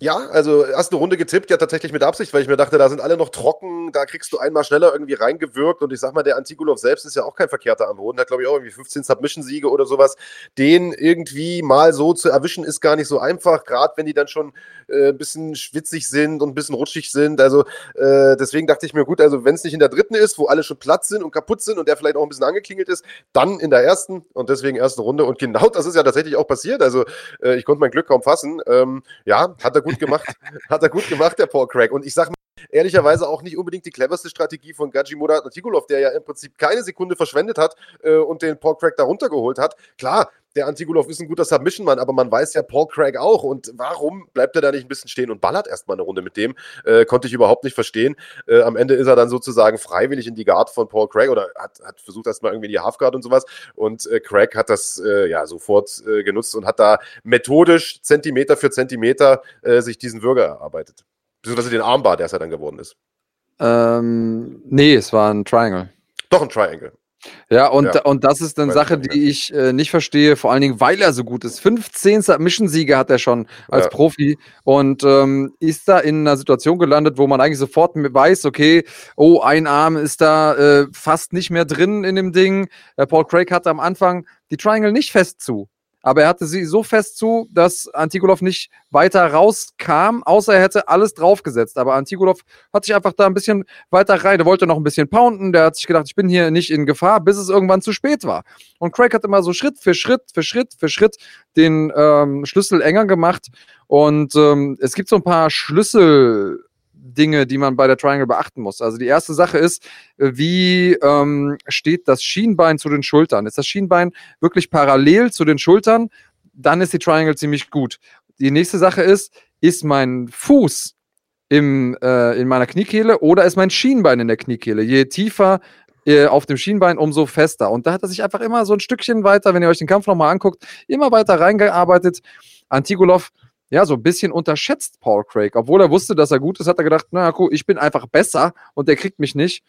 Ja, also erst eine Runde getippt, ja tatsächlich mit Absicht, weil ich mir dachte, da sind alle noch trocken, da kriegst du einmal schneller irgendwie reingewirkt und ich sag mal, der Antigulov selbst ist ja auch kein Verkehrter am Boden, hat glaube ich auch irgendwie 15 Submission-Siege oder sowas. Den irgendwie mal so zu erwischen ist gar nicht so einfach, gerade wenn die dann schon äh, ein bisschen schwitzig sind und ein bisschen rutschig sind. Also äh, deswegen dachte ich mir, gut, also wenn es nicht in der dritten ist, wo alle schon platt sind und kaputt sind und der vielleicht auch ein bisschen angeklingelt ist, dann in der ersten und deswegen erste Runde. Und genau das ist ja tatsächlich auch passiert. Also äh, ich konnte mein Glück kaum fassen. Ähm, ja, hat er gut gut gemacht. Hat er gut gemacht, der Paul Craig. Und ich sage mal, ehrlicherweise auch nicht unbedingt die cleverste Strategie von Gaji Murat Antigulov, der ja im Prinzip keine Sekunde verschwendet hat äh, und den Paul Craig da runtergeholt hat. Klar, der Antigulov ist ein guter Submission-Mann, aber man weiß ja Paul Craig auch. Und warum bleibt er da nicht ein bisschen stehen und ballert erstmal eine Runde mit dem? Äh, konnte ich überhaupt nicht verstehen. Äh, am Ende ist er dann sozusagen freiwillig in die Guard von Paul Craig oder hat, hat versucht erstmal irgendwie die Halfguard und sowas. Und äh, Craig hat das äh, ja sofort äh, genutzt und hat da methodisch Zentimeter für Zentimeter äh, sich diesen Würger erarbeitet. Beziehungsweise den Armbar, der es ja dann geworden ist. Ähm, nee, es war ein Triangle. Doch ein Triangle. Ja, und, ja. und das ist eine Sache, die ich äh, nicht verstehe, vor allen Dingen, weil er so gut ist. 15 Submission-Siege hat er schon als ja. Profi und ähm, ist da in einer Situation gelandet, wo man eigentlich sofort weiß, okay, oh, ein Arm ist da äh, fast nicht mehr drin in dem Ding. Äh, Paul Craig hatte am Anfang die Triangle nicht fest zu aber er hatte sie so fest zu, dass Antigulov nicht weiter rauskam, außer er hätte alles draufgesetzt. Aber Antigulov hat sich einfach da ein bisschen weiter rein. Der wollte noch ein bisschen pounden. Der hat sich gedacht, ich bin hier nicht in Gefahr, bis es irgendwann zu spät war. Und Craig hat immer so Schritt für Schritt für Schritt für Schritt den ähm, Schlüssel enger gemacht. Und ähm, es gibt so ein paar Schlüssel. Dinge, die man bei der Triangle beachten muss. Also die erste Sache ist, äh, wie ähm, steht das Schienbein zu den Schultern? Ist das Schienbein wirklich parallel zu den Schultern? Dann ist die Triangle ziemlich gut. Die nächste Sache ist, ist mein Fuß im, äh, in meiner Kniekehle oder ist mein Schienbein in der Kniekehle? Je tiefer äh, auf dem Schienbein, umso fester. Und da hat er sich einfach immer so ein Stückchen weiter, wenn ihr euch den Kampf nochmal anguckt, immer weiter reingearbeitet. Antigulov ja, so ein bisschen unterschätzt Paul Craig. Obwohl er wusste, dass er gut ist, hat er gedacht, naja, cool, ich bin einfach besser und der kriegt mich nicht.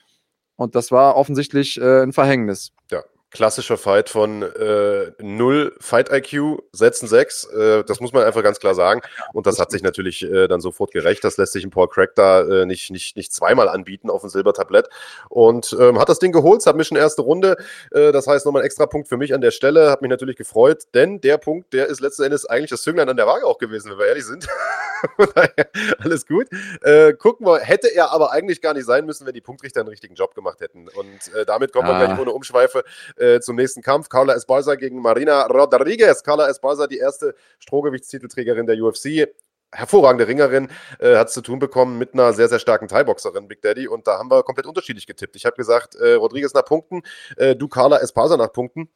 Und das war offensichtlich äh, ein Verhängnis. Ja, klassischer Fight von äh, 0 Fight IQ, Setzen 6. Äh, das muss man einfach ganz klar sagen. Und das hat sich natürlich äh, dann sofort gerecht. Das lässt sich ein Paul Craig da äh, nicht, nicht, nicht zweimal anbieten auf dem Silbertablett. Und ähm, hat das Ding geholt, Submission erste Runde. Äh, das heißt nochmal ein extra Punkt für mich an der Stelle. Hat mich natürlich gefreut, denn der Punkt, der ist letzten Endes eigentlich das Zünglein an der Waage auch gewesen, wenn wir ehrlich sind. <laughs> <laughs> Alles gut. Äh, gucken wir, hätte er aber eigentlich gar nicht sein müssen, wenn die Punktrichter einen richtigen Job gemacht hätten. Und äh, damit kommen ah. wir gleich ohne Umschweife äh, zum nächsten Kampf. Carla Esparza gegen Marina Rodriguez. Carla Esparza, die erste Strohgewichtstitelträgerin der UFC hervorragende Ringerin, äh, hat es zu tun bekommen mit einer sehr, sehr starken Thai-Boxerin, Big Daddy. Und da haben wir komplett unterschiedlich getippt. Ich habe gesagt, äh, Rodriguez nach Punkten, äh, du Carla Esparza nach Punkten.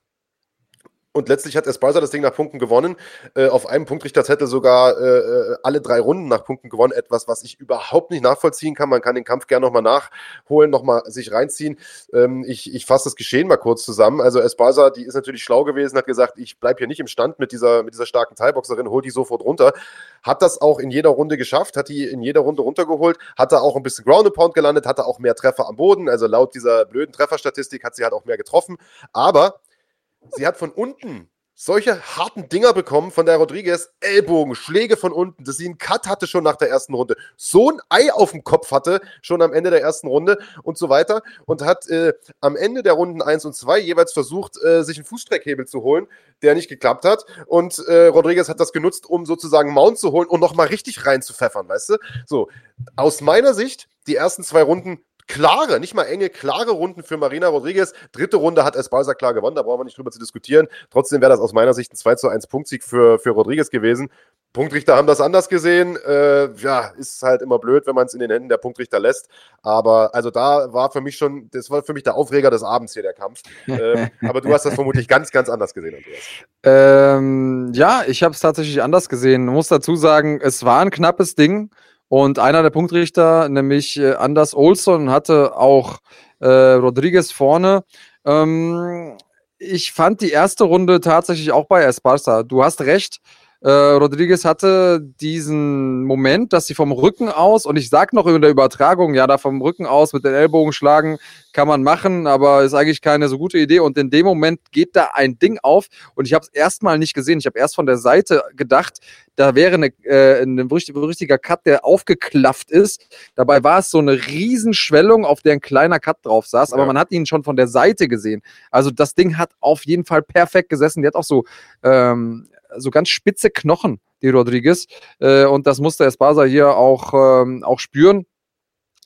Und letztlich hat Esparza das Ding nach Punkten gewonnen. Äh, auf einem Punktrichterzettel sogar äh, äh, alle drei Runden nach Punkten gewonnen. Etwas, was ich überhaupt nicht nachvollziehen kann. Man kann den Kampf gerne nochmal nachholen, nochmal sich reinziehen. Ähm, ich ich fasse das Geschehen mal kurz zusammen. Also Esparza, die ist natürlich schlau gewesen, hat gesagt, ich bleibe hier nicht im Stand mit dieser, mit dieser starken Teilboxerin, hol die sofort runter. Hat das auch in jeder Runde geschafft, hat die in jeder Runde runtergeholt, hat da auch ein bisschen Ground Pound gelandet, hatte auch mehr Treffer am Boden. Also laut dieser blöden Trefferstatistik hat sie halt auch mehr getroffen. Aber Sie hat von unten solche harten Dinger bekommen von der Rodriguez, Ellbogen, Schläge von unten, dass sie einen Cut hatte schon nach der ersten Runde, so ein Ei auf dem Kopf hatte schon am Ende der ersten Runde und so weiter und hat äh, am Ende der Runden 1 und 2 jeweils versucht, äh, sich einen Fußstreckhebel zu holen, der nicht geklappt hat. Und äh, Rodriguez hat das genutzt, um sozusagen Mount zu holen und nochmal richtig reinzupfeffern, weißt du? So, aus meiner Sicht, die ersten zwei Runden klare, nicht mal enge, klare Runden für Marina Rodriguez. Dritte Runde hat Esparza klar gewonnen, da brauchen wir nicht drüber zu diskutieren. Trotzdem wäre das aus meiner Sicht ein 2 zu 1 Punktsieg für, für Rodriguez gewesen. Punktrichter haben das anders gesehen. Äh, ja, ist halt immer blöd, wenn man es in den Händen der Punktrichter lässt. Aber also da war für mich schon, das war für mich der Aufreger des Abends hier, der Kampf. ähm, <laughs> aber du hast das vermutlich ganz, ganz anders gesehen, Andreas. Ähm, ja, ich habe es tatsächlich anders gesehen. Ich muss dazu sagen, es war ein knappes Ding. Und einer der Punktrichter, nämlich äh, Anders Olson, hatte auch äh, Rodriguez vorne. Ähm, ich fand die erste Runde tatsächlich auch bei Esparza. Du hast recht. Äh, Rodriguez hatte diesen Moment, dass sie vom Rücken aus, und ich sag noch in der Übertragung, ja, da vom Rücken aus mit den Ellbogen schlagen kann man machen, aber ist eigentlich keine so gute Idee. Und in dem Moment geht da ein Ding auf und ich habe es erstmal nicht gesehen. Ich habe erst von der Seite gedacht, da wäre eine, äh, ein richtiger Cut, der aufgeklafft ist. Dabei war es so eine Riesenschwellung, auf der ein kleiner Cut drauf saß, aber ja. man hat ihn schon von der Seite gesehen. Also das Ding hat auf jeden Fall perfekt gesessen. Die hat auch so ähm, so ganz spitze Knochen, die Rodriguez. Äh, und das musste Esparza hier auch, ähm, auch spüren.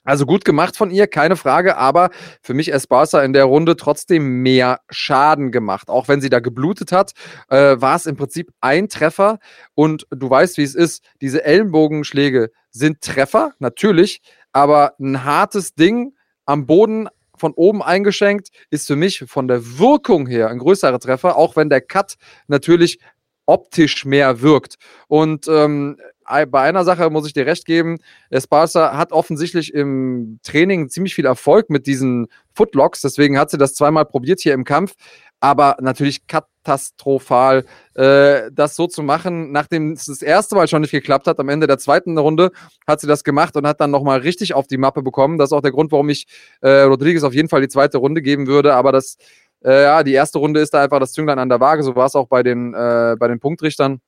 Also gut gemacht von ihr, keine Frage, aber für mich Esparza in der Runde trotzdem mehr Schaden gemacht. Auch wenn sie da geblutet hat, äh, war es im Prinzip ein Treffer und du weißt, wie es ist. Diese Ellenbogenschläge sind Treffer, natürlich, aber ein hartes Ding am Boden von oben eingeschenkt ist für mich von der Wirkung her ein größerer Treffer, auch wenn der Cut natürlich optisch mehr wirkt. Und ähm, bei einer Sache muss ich dir recht geben, Esparza hat offensichtlich im Training ziemlich viel Erfolg mit diesen Footlocks, deswegen hat sie das zweimal probiert hier im Kampf, aber natürlich katastrophal, äh, das so zu machen, nachdem es das erste Mal schon nicht geklappt hat. Am Ende der zweiten Runde hat sie das gemacht und hat dann nochmal richtig auf die Mappe bekommen. Das ist auch der Grund, warum ich äh, Rodriguez auf jeden Fall die zweite Runde geben würde, aber das äh, ja, die erste Runde ist da einfach das Zünglein an der Waage. So war es auch bei den, äh, bei den Punktrichtern.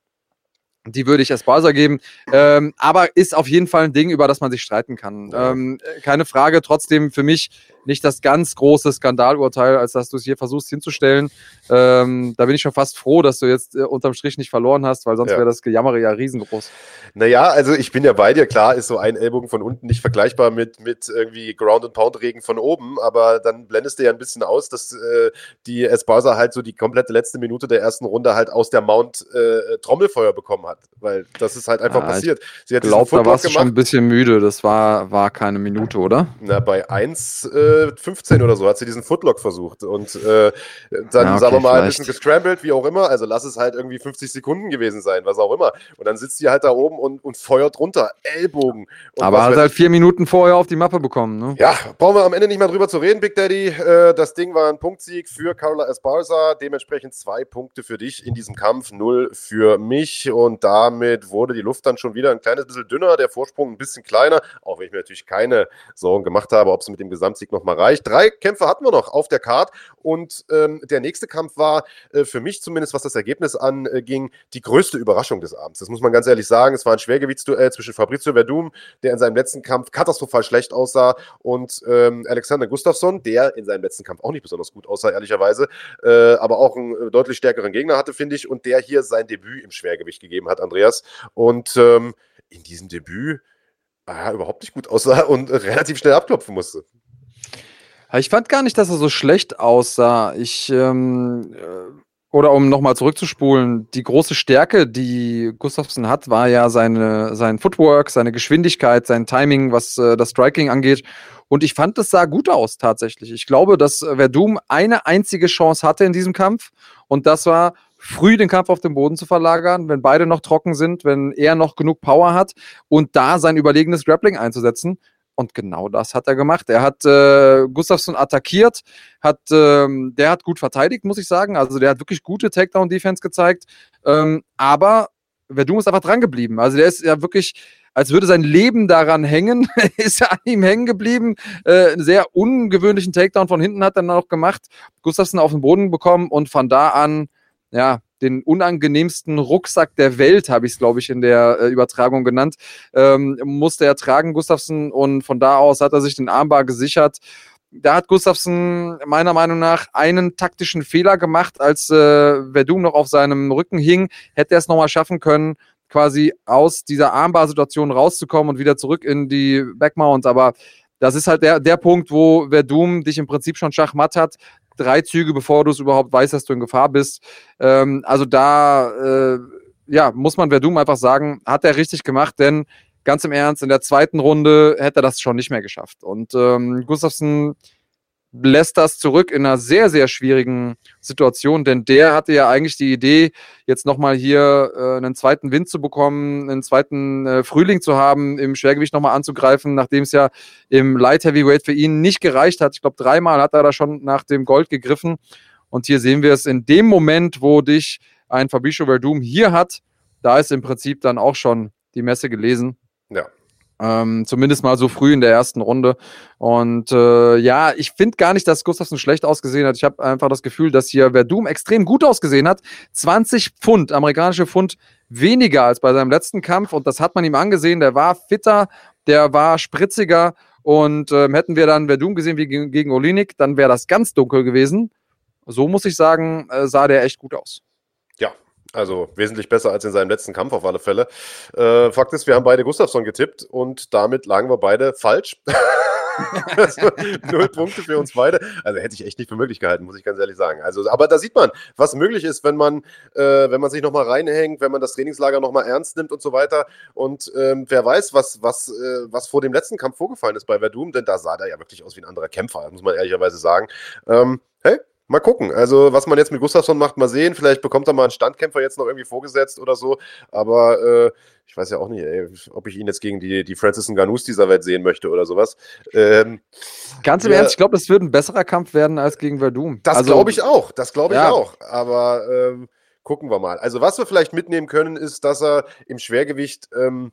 Die würde ich Esparza geben. Ähm, aber ist auf jeden Fall ein Ding, über das man sich streiten kann. Ähm, keine Frage. Trotzdem für mich nicht das ganz große Skandalurteil, als dass du es hier versuchst hinzustellen. Ähm, da bin ich schon fast froh, dass du jetzt äh, unterm Strich nicht verloren hast, weil sonst ja. wäre das Gejammere ja riesengroß. Naja, also ich bin ja bei dir. Klar ist so ein Ellbogen von unten nicht vergleichbar mit, mit irgendwie Ground-and-Pound-Regen von oben, aber dann blendest du ja ein bisschen aus, dass äh, die Esparza halt so die komplette letzte Minute der ersten Runde halt aus der Mount äh, Trommelfeuer bekommen hat, weil das ist halt einfach ah, passiert. Sie hat glaube, da warst du schon ein bisschen müde. Das war, war keine Minute, oder? Na, bei 1 äh, 15 oder so hat sie diesen Footlock versucht und äh, dann, ja, okay, sagen wir mal, vielleicht. ein bisschen gescrambled, wie auch immer. Also lass es halt irgendwie 50 Sekunden gewesen sein, was auch immer. Und dann sitzt sie halt da oben und, und feuert runter, Ellbogen. Aber hat halt vier Minuten vorher auf die Mappe bekommen. Ne? Ja, brauchen wir am Ende nicht mal drüber zu reden, Big Daddy. Äh, das Ding war ein Punktsieg für Carola Esparza. Dementsprechend zwei Punkte für dich in diesem Kampf, null für mich. Und damit wurde die Luft dann schon wieder ein kleines bisschen dünner, der Vorsprung ein bisschen kleiner. Auch wenn ich mir natürlich keine Sorgen gemacht habe, ob es mit dem Gesamtsieg nochmal reicht. Drei Kämpfe hatten wir noch auf der Card. Und ähm, der nächste Kampf war äh, für mich zumindest, was das Ergebnis anging, die größte Überraschung des Abends. Das muss man ganz ehrlich sagen. Es war ein Schwergewicht Gewichtsduell zwischen Fabrizio Verdum, der in seinem letzten Kampf katastrophal schlecht aussah, und ähm, Alexander Gustafsson, der in seinem letzten Kampf auch nicht besonders gut aussah, ehrlicherweise, äh, aber auch einen äh, deutlich stärkeren Gegner hatte, finde ich, und der hier sein Debüt im Schwergewicht gegeben hat, Andreas. Und ähm, in diesem Debüt äh, überhaupt nicht gut aussah und relativ schnell abklopfen musste. Ich fand gar nicht, dass er so schlecht aussah. Ich ähm, äh, oder um nochmal zurückzuspulen, die große Stärke, die Gustafsson hat, war ja seine, sein Footwork, seine Geschwindigkeit, sein Timing, was äh, das Striking angeht. Und ich fand, es sah gut aus tatsächlich. Ich glaube, dass Verdum eine einzige Chance hatte in diesem Kampf. Und das war, früh den Kampf auf den Boden zu verlagern, wenn beide noch trocken sind, wenn er noch genug Power hat und da sein überlegenes Grappling einzusetzen. Und genau das hat er gemacht. Er hat äh, Gustafsson attackiert, hat, ähm, der hat gut verteidigt, muss ich sagen. Also der hat wirklich gute Takedown-Defense gezeigt. Ähm, aber Verdum ist einfach dran geblieben. Also der ist ja wirklich, als würde sein Leben daran hängen, <laughs> ist er an ihm hängen geblieben. Äh, einen sehr ungewöhnlichen Takedown von hinten hat er noch gemacht. Gustafsson auf den Boden bekommen und von da an, ja, den unangenehmsten Rucksack der Welt, habe ich es, glaube ich, in der äh, Übertragung genannt, ähm, musste er tragen, Gustafsson, und von da aus hat er sich den Armbar gesichert. Da hat Gustafsson meiner Meinung nach einen taktischen Fehler gemacht, als äh, Verdum noch auf seinem Rücken hing. Hätte er es nochmal schaffen können, quasi aus dieser Armbar-Situation rauszukommen und wieder zurück in die Backmount. Aber das ist halt der, der Punkt, wo Verdum dich im Prinzip schon schachmatt hat. Drei Züge, bevor du es überhaupt weißt, dass du in Gefahr bist. Ähm, also da, äh, ja, muss man Verdum einfach sagen, hat er richtig gemacht, denn ganz im Ernst, in der zweiten Runde hätte er das schon nicht mehr geschafft. Und ähm, Gustafsson lässt das zurück in einer sehr, sehr schwierigen Situation, denn der hatte ja eigentlich die Idee, jetzt nochmal hier äh, einen zweiten Wind zu bekommen, einen zweiten äh, Frühling zu haben, im Schwergewicht nochmal anzugreifen, nachdem es ja im Light Heavyweight für ihn nicht gereicht hat. Ich glaube, dreimal hat er da schon nach dem Gold gegriffen. Und hier sehen wir es in dem Moment, wo dich ein Fabricio Verdum hier hat, da ist im Prinzip dann auch schon die Messe gelesen. Ja. Ähm, zumindest mal so früh in der ersten Runde. Und äh, ja, ich finde gar nicht, dass Gustafsson schlecht ausgesehen hat. Ich habe einfach das Gefühl, dass hier Verdum extrem gut ausgesehen hat. 20 Pfund, amerikanische Pfund, weniger als bei seinem letzten Kampf. Und das hat man ihm angesehen. Der war fitter, der war spritziger. Und ähm, hätten wir dann Verdum gesehen wie gegen, Olinik, dann wäre das ganz dunkel gewesen. So muss ich sagen, äh, sah der echt gut aus. Also wesentlich besser als in seinem letzten Kampf auf alle Fälle. Äh, Fakt ist, wir haben beide Gustafsson getippt und damit lagen wir beide falsch. <laughs> also, null Punkte für uns beide. Also hätte ich echt nicht für möglich gehalten, muss ich ganz ehrlich sagen. Also, aber da sieht man, was möglich ist, wenn man, äh, wenn man sich nochmal reinhängt, wenn man das Trainingslager nochmal ernst nimmt und so weiter. Und ähm, wer weiß, was, was, äh, was vor dem letzten Kampf vorgefallen ist bei Verdum, denn da sah der ja wirklich aus wie ein anderer Kämpfer, muss man ehrlicherweise sagen. Ähm, hey, Mal gucken. Also, was man jetzt mit Gustafsson macht, mal sehen. Vielleicht bekommt er mal einen Standkämpfer jetzt noch irgendwie vorgesetzt oder so. Aber äh, ich weiß ja auch nicht, ey, ob ich ihn jetzt gegen die, die Francis Nganus dieser Welt sehen möchte oder sowas. Ähm, Ganz im ja, Ernst, ich glaube, das wird ein besserer Kampf werden als gegen Verdum. Das also, glaube ich auch. Das glaube ich ja. auch. Aber ähm, gucken wir mal. Also, was wir vielleicht mitnehmen können, ist, dass er im Schwergewicht. Ähm,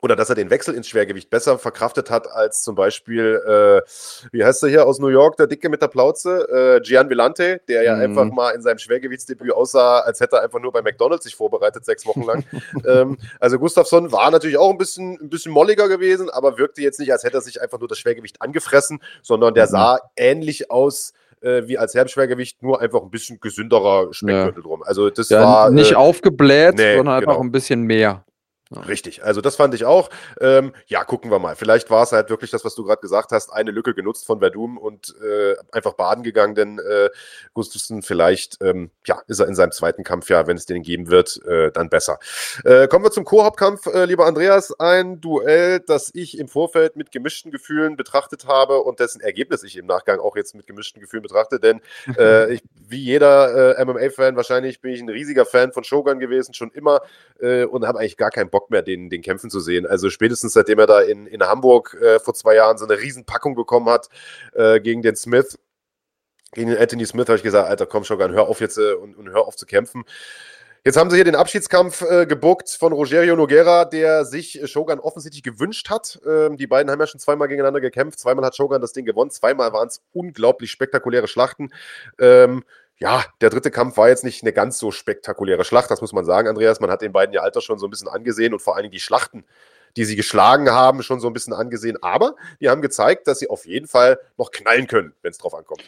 oder dass er den Wechsel ins Schwergewicht besser verkraftet hat als zum Beispiel, äh, wie heißt er hier aus New York, der Dicke mit der Plauze, äh, Gian Villante, der ja mhm. einfach mal in seinem Schwergewichtsdebüt aussah, als hätte er einfach nur bei McDonalds sich vorbereitet, sechs Wochen lang. <laughs> ähm, also Gustafsson war natürlich auch ein bisschen, ein bisschen molliger gewesen, aber wirkte jetzt nicht, als hätte er sich einfach nur das Schwergewicht angefressen, sondern der mhm. sah ähnlich aus, äh, wie als Herbstschwergewicht, nur einfach ein bisschen gesünderer Speckgürtel ja. drum. Also das ja, war. Nicht äh, aufgebläht, nee, sondern einfach genau. ein bisschen mehr. Richtig, also das fand ich auch. Ähm, ja, gucken wir mal. Vielleicht war es halt wirklich das, was du gerade gesagt hast, eine Lücke genutzt von Verdum und äh, einfach baden gegangen, denn äh, Gustafsson vielleicht, ähm, ja, ist er in seinem zweiten Kampf ja, wenn es den geben wird, äh, dann besser. Äh, kommen wir zum Co-Hauptkampf, äh, lieber Andreas. Ein Duell, das ich im Vorfeld mit gemischten Gefühlen betrachtet habe und dessen Ergebnis ich im Nachgang auch jetzt mit gemischten Gefühlen betrachte, denn <laughs> äh, ich, wie jeder MMA-Fan wahrscheinlich bin ich ein riesiger Fan von Shogun gewesen, schon immer und habe eigentlich gar keinen Bock Bock mehr, den, den kämpfen zu sehen. Also spätestens seitdem er da in, in Hamburg äh, vor zwei Jahren so eine Riesenpackung bekommen hat äh, gegen den Smith, gegen den Anthony Smith, habe ich gesagt, Alter, komm Shogun, hör auf jetzt äh, und, und hör auf zu kämpfen. Jetzt haben sie hier den Abschiedskampf äh, gebuckt von Rogerio Noguera, der sich Shogun offensichtlich gewünscht hat. Ähm, die beiden haben ja schon zweimal gegeneinander gekämpft. Zweimal hat Shogun das Ding gewonnen. Zweimal waren es unglaublich spektakuläre Schlachten. Ähm, ja, der dritte Kampf war jetzt nicht eine ganz so spektakuläre Schlacht, das muss man sagen, Andreas. Man hat den beiden ja Alter schon so ein bisschen angesehen und vor allen Dingen die Schlachten, die sie geschlagen haben, schon so ein bisschen angesehen. Aber die haben gezeigt, dass sie auf jeden Fall noch knallen können, wenn es drauf ankommt.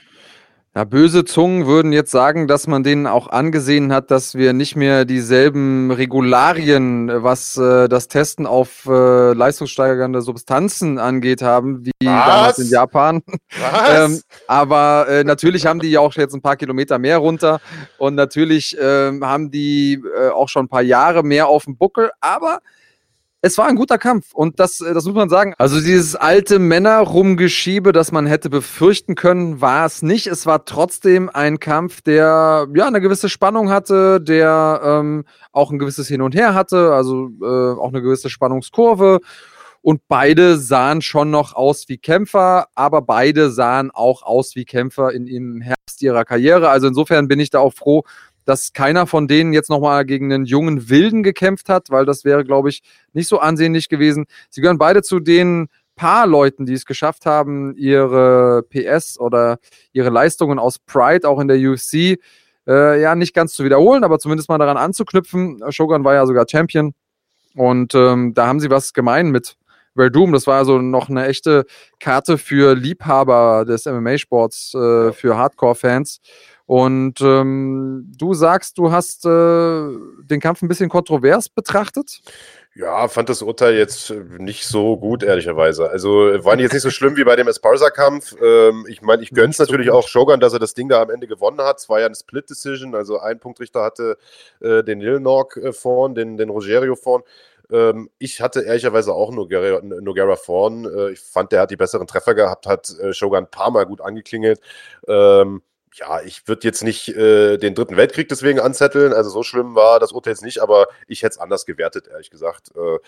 Ja, böse Zungen würden jetzt sagen, dass man denen auch angesehen hat, dass wir nicht mehr dieselben Regularien, was äh, das Testen auf äh, leistungssteigernde Substanzen angeht, haben, wie was? damals in Japan. <laughs> ähm, aber äh, natürlich haben die ja auch jetzt ein paar Kilometer mehr runter und natürlich ähm, haben die äh, auch schon ein paar Jahre mehr auf dem Buckel, aber es war ein guter Kampf und das, äh, das muss man sagen. Also dieses alte Männer-Rumgeschiebe, das man hätte befürchten können, war es nicht. Es war trotzdem ein Kampf, der ja eine gewisse Spannung hatte, der ähm, auch ein gewisses Hin und Her hatte, also äh, auch eine gewisse Spannungskurve. Und beide sahen schon noch aus wie Kämpfer, aber beide sahen auch aus wie Kämpfer in, im Herbst ihrer Karriere. Also insofern bin ich da auch froh, dass keiner von denen jetzt nochmal gegen einen jungen Wilden gekämpft hat, weil das wäre, glaube ich, nicht so ansehnlich gewesen. Sie gehören beide zu den paar Leuten, die es geschafft haben, ihre PS oder ihre Leistungen aus Pride auch in der UFC äh, ja nicht ganz zu wiederholen, aber zumindest mal daran anzuknüpfen. Shogun war ja sogar Champion und ähm, da haben sie was gemein mit Verdum. Das war also noch eine echte Karte für Liebhaber des MMA-Sports, äh, für Hardcore-Fans. Und ähm, du sagst, du hast äh, den Kampf ein bisschen kontrovers betrachtet? Ja, fand das Urteil jetzt nicht so gut, ehrlicherweise. Also war jetzt nicht so schlimm wie bei dem Esparza-Kampf. Ähm, ich meine, ich gönn's natürlich so auch Shogun, dass er das Ding da am Ende gewonnen hat. Es war ja eine Split-Decision, also ein Punktrichter hatte äh, den Lilnock äh, vorn, den, den Rogerio vorn. Ähm, ich hatte ehrlicherweise auch Noguera, Noguera vorn. Äh, ich fand, der hat die besseren Treffer gehabt, hat äh, Shogun ein paar Mal gut angeklingelt. Ähm, ja, ich würde jetzt nicht äh, den dritten Weltkrieg deswegen anzetteln. Also so schlimm war das Urteil jetzt nicht, aber ich hätte es anders gewertet, ehrlich gesagt. Äh,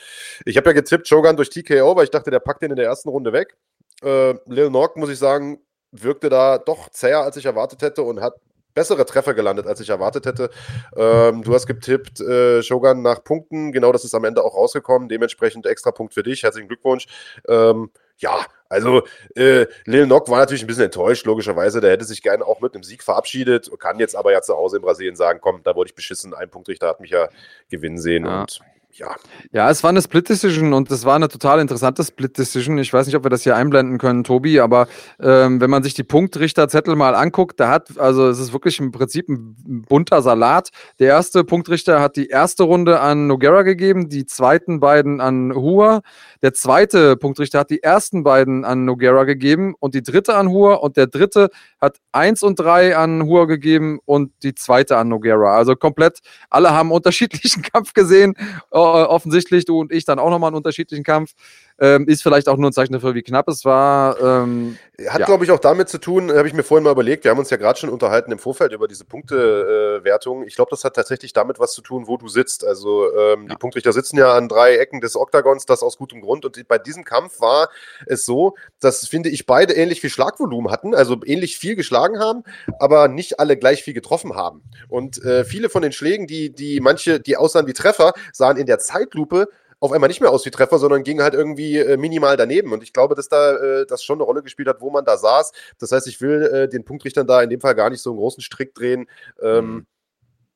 ich habe ja getippt, Shogun durch TKO, weil ich dachte, der packt den in der ersten Runde weg. Äh, Lil Nock, muss ich sagen, wirkte da doch zäher, als ich erwartet hätte und hat bessere Treffer gelandet, als ich erwartet hätte. Ähm, du hast getippt, äh, Shogun nach Punkten. Genau das ist am Ende auch rausgekommen. Dementsprechend extra Punkt für dich. Herzlichen Glückwunsch. Ähm, ja, also äh, Lil Nock war natürlich ein bisschen enttäuscht, logischerweise. Der hätte sich gerne auch mit einem Sieg verabschiedet, kann jetzt aber ja zu Hause in Brasilien sagen, komm, da wurde ich beschissen, ein Punktrichter hat mich ja gewinnen sehen ja. und ja. Ja, es war eine Split Decision und es war eine total interessante Split Decision. Ich weiß nicht, ob wir das hier einblenden können, Tobi, aber ähm, wenn man sich die Punktrichterzettel mal anguckt, da hat, also es ist wirklich im Prinzip ein bunter Salat. Der erste Punktrichter hat die erste Runde an Noguera gegeben, die zweiten beiden an Hua. Der zweite Punktrichter hat die ersten beiden an Noguera gegeben und die dritte an Hua und der dritte hat eins und drei an Hua gegeben und die zweite an Noguera. Also komplett, alle haben <laughs> unterschiedlichen Kampf gesehen offensichtlich, du und ich dann auch nochmal einen unterschiedlichen Kampf. Ähm, ist vielleicht auch nur ein Zeichen dafür, wie knapp es war. Ähm, Hat, ja. glaube ich, auch damit zu tun, habe ich mir vorhin mal überlegt, wir haben uns ja gerade schon unterhalten im Vorfeld über diese Punktewertung. Äh, ich glaube, das hat tatsächlich damit was zu tun, wo du sitzt. Also ähm, ja. die Punktrichter sitzen ja an drei Ecken des Oktagons, das aus gutem Grund. Und bei diesem Kampf war es so, dass, finde ich, beide ähnlich viel Schlagvolumen hatten, also ähnlich viel geschlagen haben, aber nicht alle gleich viel getroffen haben. Und äh, viele von den Schlägen, die, die manche, die aussahen wie Treffer, sahen in der Zeitlupe auf einmal nicht mehr aus wie Treffer, sondern ging halt irgendwie äh, minimal daneben. Und ich glaube, dass da äh, das schon eine Rolle gespielt hat, wo man da saß. Das heißt, ich will äh, den Punktrichtern da in dem Fall gar nicht so einen großen Strick drehen. Ähm, mhm.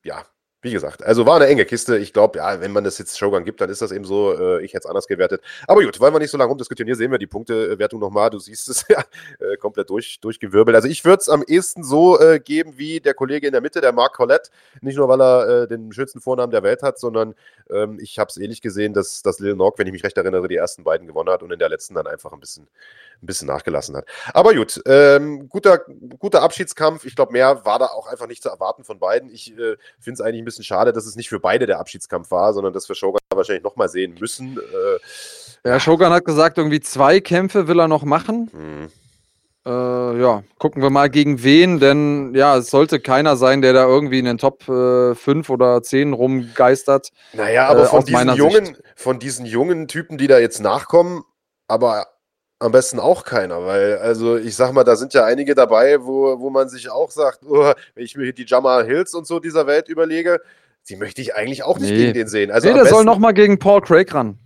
Ja, wie gesagt, also war eine enge Kiste. Ich glaube, ja, wenn man das jetzt Shogun gibt, dann ist das eben so. Äh, ich hätte es anders gewertet. Aber gut, wollen wir nicht so lange rumdiskutieren. Hier sehen wir die Punktewertung nochmal. Du siehst es <laughs> ja äh, komplett durch, durchgewirbelt. Also ich würde es am ehesten so äh, geben wie der Kollege in der Mitte, der Marc Collette. Nicht nur, weil er äh, den schönsten Vornamen der Welt hat, sondern ähm, ich habe es ähnlich gesehen, dass, dass Lil Nock, wenn ich mich recht erinnere, die ersten beiden gewonnen hat und in der letzten dann einfach ein bisschen, ein bisschen nachgelassen hat. Aber gut, ähm, guter, guter Abschiedskampf. Ich glaube, mehr war da auch einfach nicht zu erwarten von beiden. Ich äh, finde es eigentlich bisschen schade, dass es nicht für beide der Abschiedskampf war, sondern dass wir Shogun wahrscheinlich nochmal sehen müssen. Äh, ja, Shogun hat gesagt, irgendwie zwei Kämpfe will er noch machen. Hm. Äh, ja, gucken wir mal gegen wen, denn ja, es sollte keiner sein, der da irgendwie in den Top äh, 5 oder 10 rumgeistert. Naja, aber äh, von, diesen jungen, von diesen jungen Typen, die da jetzt nachkommen, aber am besten auch keiner, weil, also ich sag mal, da sind ja einige dabei, wo, wo man sich auch sagt, oh, wenn ich mir die Jamal Hills und so dieser Welt überlege, die möchte ich eigentlich auch nicht nee. gegen den sehen. Also nee, der soll nochmal gegen Paul Craig ran.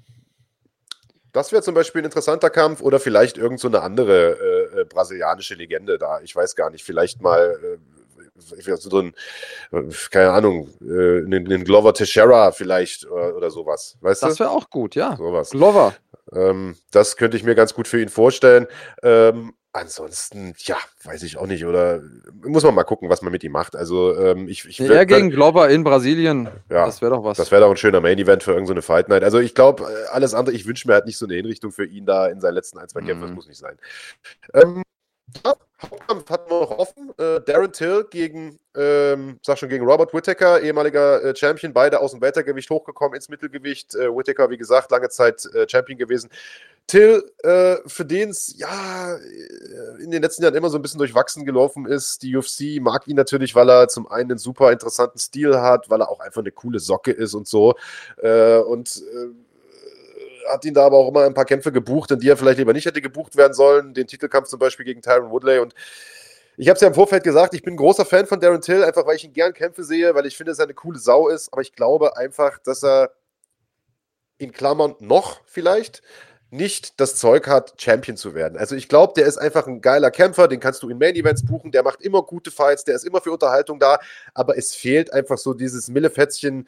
Das wäre zum Beispiel ein interessanter Kampf oder vielleicht irgend so eine andere äh, äh brasilianische Legende da. Ich weiß gar nicht, vielleicht mal äh, so ein, keine Ahnung, äh, einen, Glover Teixeira vielleicht oder, oder sowas. Weißt das wäre auch gut, ja. Sowas. Glover. Ähm, das könnte ich mir ganz gut für ihn vorstellen. Ähm, ansonsten, ja, weiß ich auch nicht. Oder muss man mal gucken, was man mit ihm macht. Also ähm, ich, ich Er gegen Glover in Brasilien. Ja, das wäre doch was. Das wäre doch ein schöner Main-Event für irgendeine so Fight Night. Also ich glaube, äh, alles andere, ich wünsche mir halt nicht so eine Hinrichtung für ihn da in seinen letzten ein, zwei Kämpfen. Das mhm. muss nicht sein. Ähm, ja, Hauptkampf hatten wir noch offen. Äh, Darren Till gegen, ähm, sag schon, gegen Robert Whittaker, ehemaliger äh, Champion, beide aus dem Weltergewicht hochgekommen ins Mittelgewicht. Äh, Whittaker, wie gesagt, lange Zeit äh, Champion gewesen. Till, äh, für den es ja äh, in den letzten Jahren immer so ein bisschen durchwachsen gelaufen ist. Die UFC mag ihn natürlich, weil er zum einen einen super interessanten Stil hat, weil er auch einfach eine coole Socke ist und so. und hat ihn da aber auch immer ein paar Kämpfe gebucht, in die er vielleicht lieber nicht hätte gebucht werden sollen. Den Titelkampf zum Beispiel gegen Tyron Woodley. Und ich habe es ja im Vorfeld gesagt, ich bin ein großer Fan von Darren Till, einfach weil ich ihn gern Kämpfe sehe, weil ich finde, dass er eine coole Sau ist. Aber ich glaube einfach, dass er in Klammern noch vielleicht nicht das Zeug hat, Champion zu werden. Also ich glaube, der ist einfach ein geiler Kämpfer, den kannst du in Main Events buchen, der macht immer gute Fights, der ist immer für Unterhaltung da, aber es fehlt einfach so dieses Millefetzchen,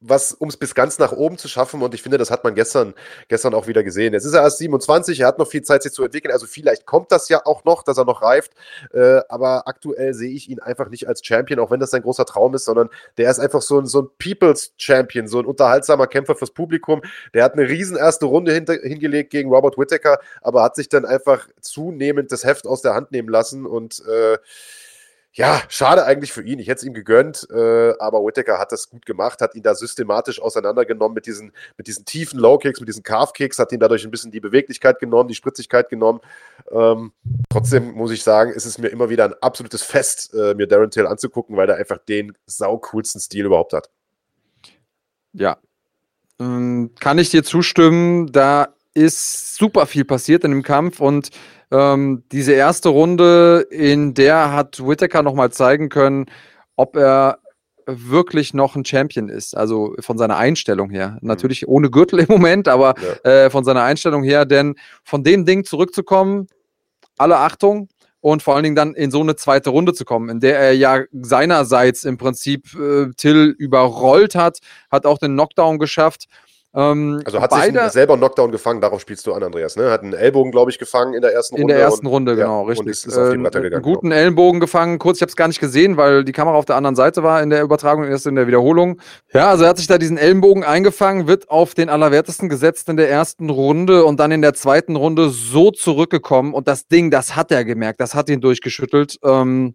was, um es bis ganz nach oben zu schaffen. Und ich finde, das hat man gestern, gestern auch wieder gesehen. Jetzt ist er erst 27, er hat noch viel Zeit, sich zu entwickeln. Also vielleicht kommt das ja auch noch, dass er noch reift. Äh, aber aktuell sehe ich ihn einfach nicht als Champion, auch wenn das sein großer Traum ist, sondern der ist einfach so ein, so ein People's Champion, so ein unterhaltsamer Kämpfer fürs Publikum. Der hat eine riesen erste Runde hinter, hingelegt gegen Robert Whittaker, aber hat sich dann einfach zunehmend das Heft aus der Hand nehmen lassen und äh, ja, schade eigentlich für ihn. Ich hätte es ihm gegönnt, äh, aber Whittaker hat das gut gemacht, hat ihn da systematisch auseinandergenommen mit diesen, mit diesen tiefen Low-Kicks, mit diesen Calf-Kicks, hat ihn dadurch ein bisschen die Beweglichkeit genommen, die Spritzigkeit genommen. Ähm, trotzdem muss ich sagen, ist es mir immer wieder ein absolutes Fest, äh, mir Darren Till anzugucken, weil er einfach den saucoolsten Stil überhaupt hat. Ja, ähm, kann ich dir zustimmen. Da ist super viel passiert in dem Kampf und ähm, diese erste Runde, in der hat Whittaker nochmal zeigen können, ob er wirklich noch ein Champion ist. Also von seiner Einstellung her. Mhm. Natürlich ohne Gürtel im Moment, aber ja. äh, von seiner Einstellung her, denn von dem Ding zurückzukommen, alle Achtung, und vor allen Dingen dann in so eine zweite Runde zu kommen, in der er ja seinerseits im Prinzip äh, Till überrollt hat, hat auch den Knockdown geschafft ähm, also hat beide, sich selber einen Knockdown gefangen, darauf spielst du an, Andreas, ne? Hat einen Ellbogen, glaube ich, gefangen in der ersten Runde. In der ersten und, Runde, genau, ja, richtig. Und ist, ist auf die Bretter äh, gegangen. Einen guten genau. Ellenbogen gefangen, kurz, ich habe es gar nicht gesehen, weil die Kamera auf der anderen Seite war in der Übertragung, erst in der Wiederholung. Ja, also er hat sich da diesen Ellenbogen eingefangen, wird auf den Allerwertesten gesetzt in der ersten Runde und dann in der zweiten Runde so zurückgekommen und das Ding, das hat er gemerkt, das hat ihn durchgeschüttelt. Ähm,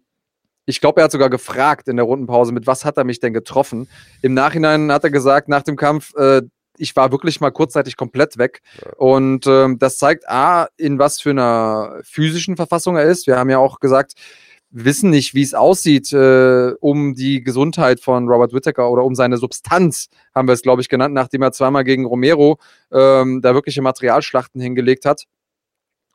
ich glaube, er hat sogar gefragt in der Rundenpause, mit was hat er mich denn getroffen. Im Nachhinein hat er gesagt, nach dem Kampf, äh, ich war wirklich mal kurzzeitig komplett weg. Ja. Und ähm, das zeigt A, in was für einer physischen Verfassung er ist. Wir haben ja auch gesagt, wir wissen nicht, wie es aussieht äh, um die Gesundheit von Robert Whittaker oder um seine Substanz, haben wir es, glaube ich, genannt, nachdem er zweimal gegen Romero ähm, da wirkliche Materialschlachten hingelegt hat.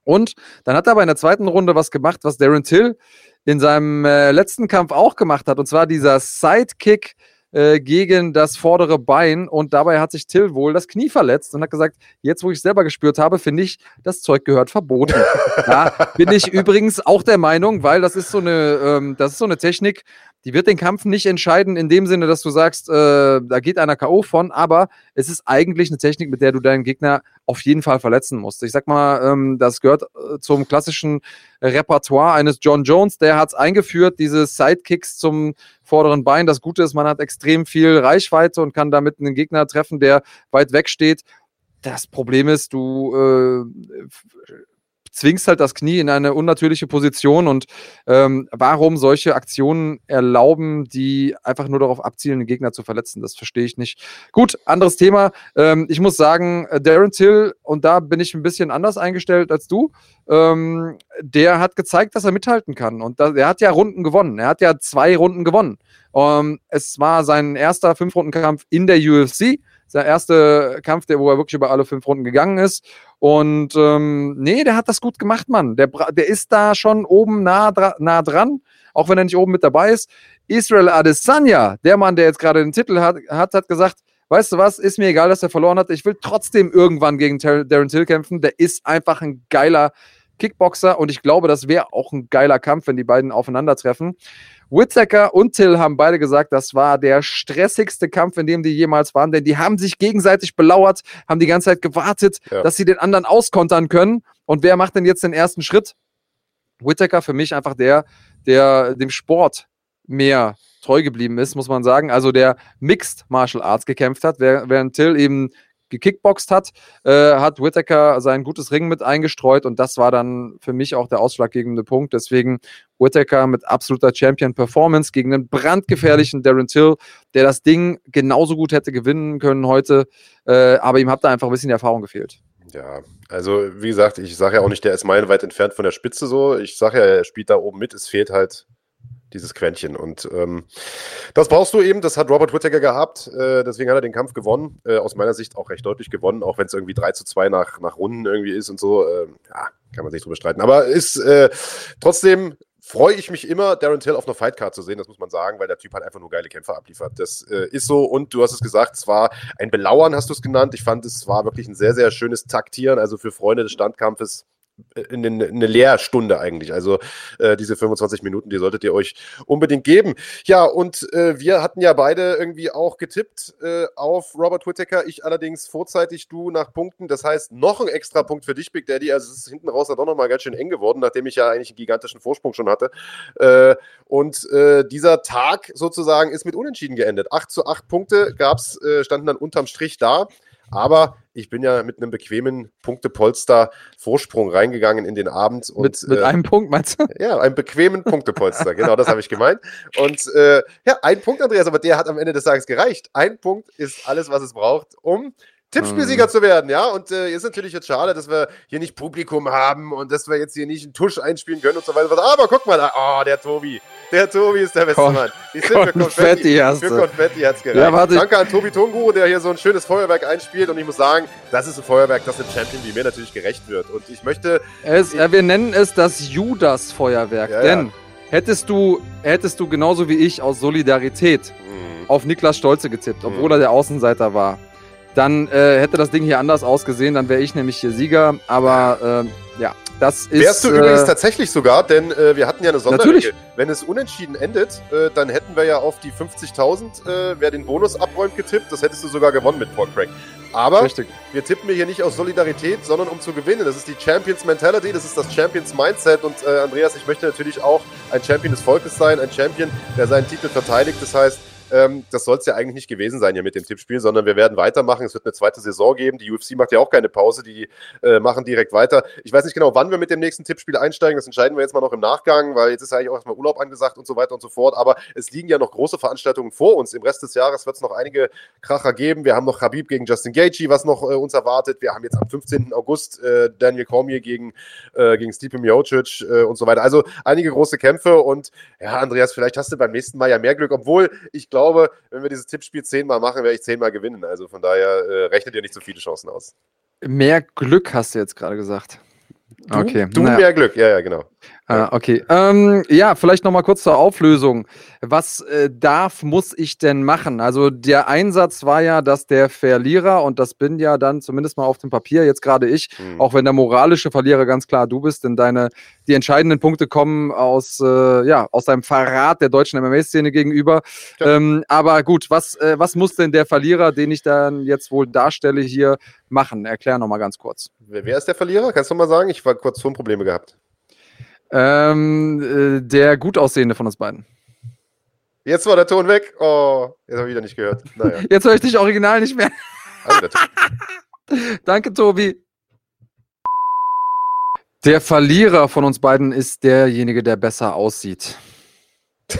Und dann hat er aber in der zweiten Runde was gemacht, was Darren Till in seinem äh, letzten Kampf auch gemacht hat. Und zwar dieser Sidekick äh, gegen das vordere Bein und dabei hat sich Till wohl das Knie verletzt und hat gesagt, jetzt wo ich selber gespürt habe, finde ich, das Zeug gehört verboten. <laughs> ja, bin ich übrigens auch der Meinung, weil das ist so eine, ähm, das ist so eine Technik, die wird den Kampf nicht entscheiden in dem Sinne, dass du sagst, äh, da geht einer K.O. von, aber es ist eigentlich eine Technik, mit der du deinen Gegner auf jeden Fall verletzen musst. Ich sag mal, ähm, das gehört äh, zum klassischen Repertoire eines John Jones, der hat es eingeführt, diese Sidekicks zum vorderen Bein. Das Gute ist, man hat extrem viel Reichweite und kann damit einen Gegner treffen, der weit weg steht. Das Problem ist, du äh, zwingst halt das Knie in eine unnatürliche Position und ähm, warum solche Aktionen erlauben, die einfach nur darauf abzielen, den Gegner zu verletzen, das verstehe ich nicht. Gut, anderes Thema. Ähm, ich muss sagen, äh, Darren Till, und da bin ich ein bisschen anders eingestellt als du, ähm, der hat gezeigt, dass er mithalten kann und da, er hat ja Runden gewonnen. Er hat ja zwei Runden gewonnen. Ähm, es war sein erster Fünf-Runden-Kampf in der UFC sein erster Kampf, der, wo er wirklich über alle fünf Runden gegangen ist. Und ähm, nee, der hat das gut gemacht, Mann. Der, der ist da schon oben nah, nah dran, auch wenn er nicht oben mit dabei ist. Israel Adesanya, der Mann, der jetzt gerade den Titel hat, hat, hat gesagt, weißt du was, ist mir egal, dass er verloren hat. Ich will trotzdem irgendwann gegen Darren Till kämpfen. Der ist einfach ein geiler Kickboxer und ich glaube, das wäre auch ein geiler Kampf, wenn die beiden aufeinandertreffen. Whittaker und Till haben beide gesagt, das war der stressigste Kampf, in dem die jemals waren, denn die haben sich gegenseitig belauert, haben die ganze Zeit gewartet, ja. dass sie den anderen auskontern können. Und wer macht denn jetzt den ersten Schritt? Whittaker für mich einfach der, der dem Sport mehr treu geblieben ist, muss man sagen. Also der Mixed Martial Arts gekämpft hat, während Till eben gekickboxt hat, äh, hat Whittaker sein gutes Ring mit eingestreut und das war dann für mich auch der ausschlaggebende Punkt. Deswegen Whittaker mit absoluter Champion-Performance gegen einen brandgefährlichen Darren Till, der das Ding genauso gut hätte gewinnen können heute, äh, aber ihm hat da einfach ein bisschen die Erfahrung gefehlt. Ja, also wie gesagt, ich sage ja auch nicht, der ist meilenweit entfernt von der Spitze so. Ich sage ja, er spielt da oben mit. Es fehlt halt dieses Quäntchen. Und ähm, das brauchst du eben, das hat Robert Whittaker gehabt, äh, deswegen hat er den Kampf gewonnen. Äh, aus meiner Sicht auch recht deutlich gewonnen, auch wenn es irgendwie 3 zu 2 nach, nach Runden irgendwie ist und so. Äh, ja, kann man sich drüber streiten. Aber ist äh, trotzdem freue ich mich immer, Darren Till auf einer Fightcard zu sehen, das muss man sagen, weil der Typ halt einfach nur geile Kämpfer abliefert. Das äh, ist so und du hast es gesagt, es war ein Belauern, hast du es genannt. Ich fand, es war wirklich ein sehr, sehr schönes Taktieren, also für Freunde des Standkampfes eine, eine Lehrstunde eigentlich. Also äh, diese 25 Minuten, die solltet ihr euch unbedingt geben. Ja, und äh, wir hatten ja beide irgendwie auch getippt äh, auf Robert Whittaker. Ich allerdings vorzeitig, du nach Punkten. Das heißt, noch ein extra Punkt für dich, Big Daddy. Also es ist hinten raus doch nochmal ganz schön eng geworden, nachdem ich ja eigentlich einen gigantischen Vorsprung schon hatte. Äh, und äh, dieser Tag sozusagen ist mit Unentschieden geendet. 8 zu 8 Punkte gab's, äh, standen dann unterm Strich da. Aber ich bin ja mit einem bequemen Punktepolster Vorsprung reingegangen in den Abend. Und, mit, mit äh, einem Punkt, meinst du? Ja, einem bequemen Punktepolster. genau, das habe ich gemeint. Und äh, ja, ein Punkt, Andreas, aber der hat am Ende des Tages gereicht. Ein Punkt ist alles, was es braucht, um Tippspielsieger mhm. zu werden, ja. Und äh, ist natürlich jetzt schade, dass wir hier nicht Publikum haben und dass wir jetzt hier nicht einen Tusch einspielen können und so weiter. Aber guck mal, da, oh, der Tobi. Der Tobi ist der beste Kon Mann. Die sind für Konfetti, für Konfetti hat's gereicht. Ja, Danke an Tobi Tonguru, der hier so ein schönes Feuerwerk einspielt. Und ich muss sagen, das ist ein Feuerwerk, das dem Champion wie mir natürlich gerecht wird. Und ich möchte. Es, ich, äh, wir nennen es das Judas-Feuerwerk. Ja, denn ja. hättest du, hättest du genauso wie ich aus Solidarität mhm. auf Niklas Stolze getippt, obwohl mhm. er der Außenseiter war dann äh, hätte das Ding hier anders ausgesehen, dann wäre ich nämlich hier Sieger. Aber äh, ja, das ist. Wärst du äh, übrigens tatsächlich sogar, denn äh, wir hatten ja eine Sonderregel. Natürlich. Wenn es unentschieden endet, äh, dann hätten wir ja auf die 50.000, äh, wer den Bonus abräumt, getippt. Das hättest du sogar gewonnen mit Pork Crack. Aber Richtig. wir tippen hier nicht aus Solidarität, sondern um zu gewinnen. Das ist die Champions Mentality, das ist das Champions Mindset. Und äh, Andreas, ich möchte natürlich auch ein Champion des Volkes sein, ein Champion, der seinen Titel verteidigt. Das heißt, ähm, das soll es ja eigentlich nicht gewesen sein hier mit dem Tippspiel, sondern wir werden weitermachen. Es wird eine zweite Saison geben. Die UFC macht ja auch keine Pause, die äh, machen direkt weiter. Ich weiß nicht genau, wann wir mit dem nächsten Tippspiel einsteigen. Das entscheiden wir jetzt mal noch im Nachgang, weil jetzt ist ja eigentlich auch erstmal Urlaub angesagt und so weiter und so fort. Aber es liegen ja noch große Veranstaltungen vor uns. Im Rest des Jahres wird es noch einige Kracher geben. Wir haben noch Habib gegen Justin Gaethje, was noch äh, uns erwartet. Wir haben jetzt am 15. August äh, Daniel Cormier gegen, äh, gegen Stipe Miocic äh, und so weiter. Also einige große Kämpfe und ja, Andreas, vielleicht hast du beim nächsten Mal ja mehr Glück, obwohl ich glaube, glaube, wenn wir dieses Tippspiel zehnmal machen, werde ich zehnmal gewinnen. Also von daher äh, rechnet ihr nicht so viele Chancen aus. Mehr Glück hast du jetzt gerade gesagt. Du, okay. Du naja. mehr Glück, ja, ja, genau. Ah, okay. Ähm, ja, vielleicht noch mal kurz zur Auflösung. Was äh, darf, muss ich denn machen? Also der Einsatz war ja, dass der Verlierer, und das bin ja dann zumindest mal auf dem Papier, jetzt gerade ich, mhm. auch wenn der moralische Verlierer ganz klar du bist, denn deine, die entscheidenden Punkte kommen aus, äh, ja, aus deinem Verrat der deutschen MMA-Szene gegenüber. Ja. Ähm, aber gut, was, äh, was muss denn der Verlierer, den ich dann jetzt wohl darstelle, hier machen? Erklär noch mal ganz kurz. Wer ist der Verlierer? Kannst du mal sagen? Ich war kurz Tonprobleme gehabt. Ähm, äh, der gut aussehende von uns beiden. Jetzt war der Ton weg. Oh, jetzt habe ich wieder nicht gehört. Naja. <laughs> Jetzt höre ich dich original nicht mehr. Also <laughs> Danke, Tobi. Der Verlierer von uns beiden ist derjenige, der besser aussieht. <laughs>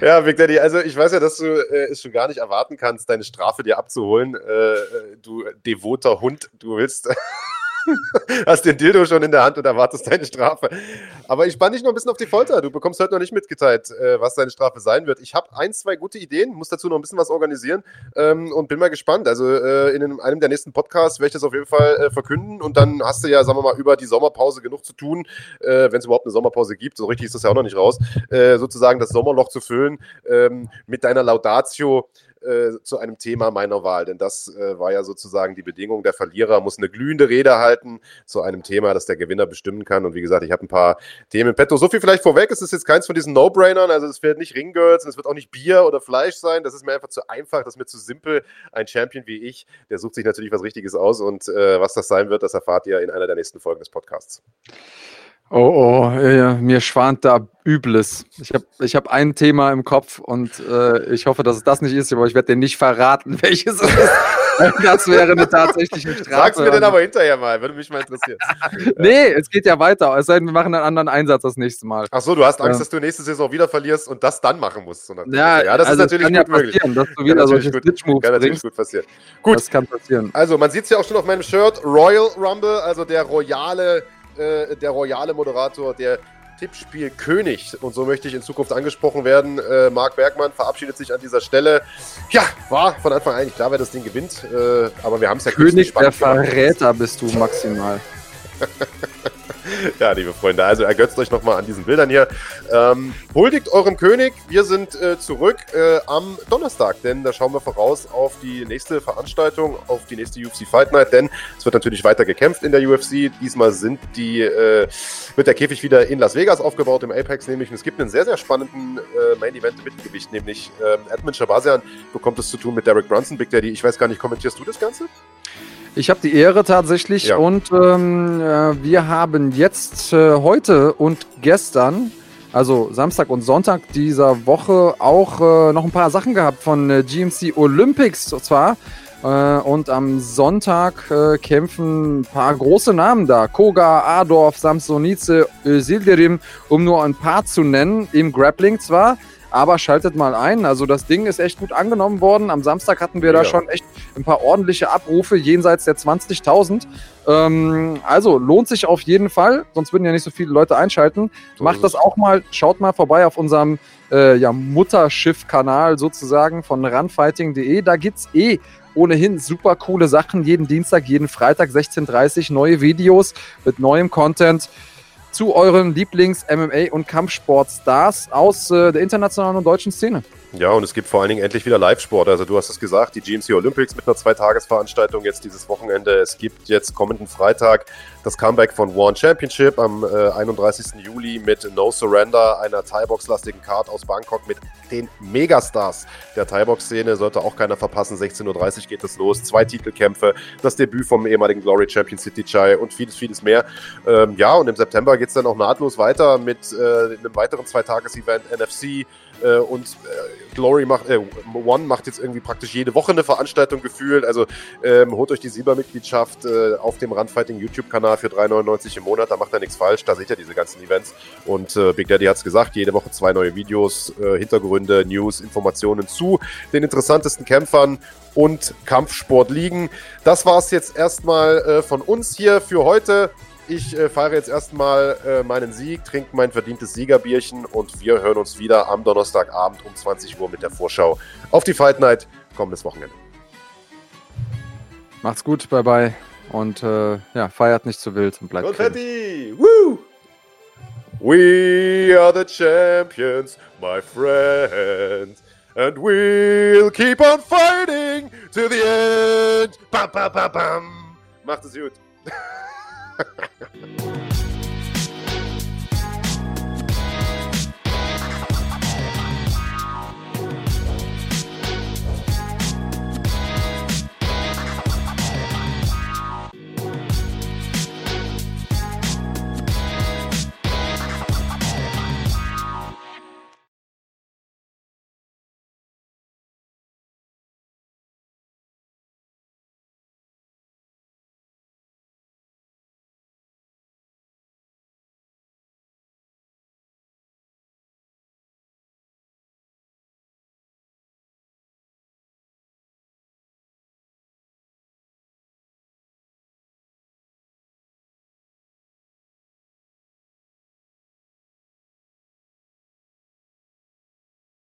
ja, Big Daddy, also ich weiß ja, dass du äh, es schon gar nicht erwarten kannst, deine Strafe dir abzuholen. Äh, äh du devoter Hund, du willst <laughs> hast den Dildo schon in der Hand und erwartest deine Strafe. Aber ich spanne dich noch ein bisschen auf die Folter. Du bekommst heute noch nicht mitgeteilt, äh, was deine Strafe sein wird. Ich habe ein, zwei gute Ideen, muss dazu noch ein bisschen was organisieren ähm, und bin mal gespannt. Also äh, in einem der nächsten Podcasts werde ich das auf jeden Fall äh, verkünden und dann hast du ja, sagen wir mal, über die Sommerpause genug zu tun, äh, wenn es überhaupt eine Sommerpause gibt. So richtig ist das ja auch noch nicht raus. Äh, sozusagen das Sommerloch zu füllen ähm, mit deiner Laudatio äh, zu einem Thema meiner Wahl, denn das äh, war ja sozusagen die Bedingung. Der Verlierer muss eine glühende Rede halten zu einem Thema, das der Gewinner bestimmen kann. Und wie gesagt, ich habe ein paar Themen im Petto. So viel vielleicht vorweg, es ist jetzt keins von diesen No-Brainern, also es wird nicht Ringgirls und es wird auch nicht Bier oder Fleisch sein. Das ist mir einfach zu einfach, das ist mir zu simpel. Ein Champion wie ich, der sucht sich natürlich was Richtiges aus und äh, was das sein wird, das erfahrt ihr in einer der nächsten Folgen des Podcasts. Oh, oh, äh, mir schwant da Übles. Ich habe ich hab ein Thema im Kopf und äh, ich hoffe, dass es das nicht ist, aber ich werde dir nicht verraten, <laughs> welches es ist. das wäre eine tatsächliche Strafe. Sag's mir denn aber hinterher mal, würde mich mal interessieren. <laughs> nee, es geht ja weiter. Es sei denn, wir machen einen anderen Einsatz das nächste Mal. Ach so, du hast Angst, ja. dass du nächste Saison wieder verlierst und das dann machen musst. So ja, ja, das also ist natürlich gut ja möglich. Dass du wieder solche Stitch-Moves Kann natürlich gut passieren. Gut. Das kann passieren. Also, man sieht es ja auch schon auf meinem Shirt. Royal Rumble, also der royale äh, der royale Moderator, der Tippspiel-König. Und so möchte ich in Zukunft angesprochen werden. Äh, Marc Bergmann verabschiedet sich an dieser Stelle. Ja, war von Anfang an eigentlich klar, wer das Ding gewinnt. Äh, aber wir haben es ja König der Verräter gemacht. bist du maximal. <laughs> <laughs> ja, liebe Freunde, also ergötzt euch nochmal an diesen Bildern hier. Ähm, huldigt eurem König. Wir sind äh, zurück äh, am Donnerstag, denn da schauen wir voraus auf die nächste Veranstaltung, auf die nächste UFC Fight Night, denn es wird natürlich weiter gekämpft in der UFC. Diesmal sind die, äh, wird der Käfig wieder in Las Vegas aufgebaut, im Apex nämlich. Und es gibt einen sehr, sehr spannenden äh, Main Event im Mittelgewicht, nämlich ähm, Edmund Shabazian bekommt es zu tun mit Derek Brunson, Big Daddy. Ich weiß gar nicht, kommentierst du das Ganze? Ich habe die Ehre tatsächlich ja. und ähm, äh, wir haben jetzt äh, heute und gestern, also Samstag und Sonntag dieser Woche, auch äh, noch ein paar Sachen gehabt von äh, GMC Olympics zwar. Äh, und am Sonntag äh, kämpfen ein paar große Namen da. Koga, Adorf, Samsonice, Silderim, um nur ein paar zu nennen, im Grappling zwar aber schaltet mal ein. Also das Ding ist echt gut angenommen worden. Am Samstag hatten wir ja. da schon echt ein paar ordentliche Abrufe jenseits der 20.000. Ähm, also lohnt sich auf jeden Fall, sonst würden ja nicht so viele Leute einschalten. So Macht das auch mal, schaut mal vorbei auf unserem äh, ja, Mutterschiff-Kanal sozusagen von runfighting.de. Da gibt es eh ohnehin super coole Sachen. Jeden Dienstag, jeden Freitag 16.30 Uhr neue Videos mit neuem Content zu euren Lieblings-MMA- und Kampfsportstars aus äh, der internationalen und deutschen Szene. Ja, und es gibt vor allen Dingen endlich wieder Live-Sport. Also du hast es gesagt, die GMC Olympics mit einer Zweitagesveranstaltung jetzt dieses Wochenende. Es gibt jetzt kommenden Freitag das Comeback von One Championship am äh, 31. Juli mit No Surrender, einer Thai-Box-lastigen Card aus Bangkok mit den Megastars der Thai-Box-Szene. Sollte auch keiner verpassen. 16.30 Uhr geht es los. Zwei Titelkämpfe, das Debüt vom ehemaligen Glory Champion City Chai und vieles, vieles mehr. Ähm, ja, und im September geht es dann auch nahtlos weiter mit äh, einem weiteren Zweitages-Event NFC äh, und äh, Glory macht, äh, One macht jetzt irgendwie praktisch jede Woche eine Veranstaltung gefühlt. Also ähm, holt euch die Silbermitgliedschaft äh, auf dem Randfighting YouTube-Kanal für 3,99 im Monat. Da macht er nichts falsch. Da seht ihr diese ganzen Events. Und äh, Big Daddy hat es gesagt, jede Woche zwei neue Videos, äh, Hintergründe, News, Informationen zu den interessantesten Kämpfern und Kampfsport liegen. Das war es jetzt erstmal äh, von uns hier für heute. Ich äh, feiere jetzt erstmal äh, meinen Sieg, trinke mein verdientes Siegerbierchen und wir hören uns wieder am Donnerstagabend um 20 Uhr mit der Vorschau auf die Fight Night kommendes Wochenende. Macht's gut, bye bye. Und äh, ja, feiert nicht zu wild und bleibt Konfetti! Woo! We are the champions, my friend. And we'll keep on fighting to the end. Bam, bam, bam, bam. Macht es gut. <laughs>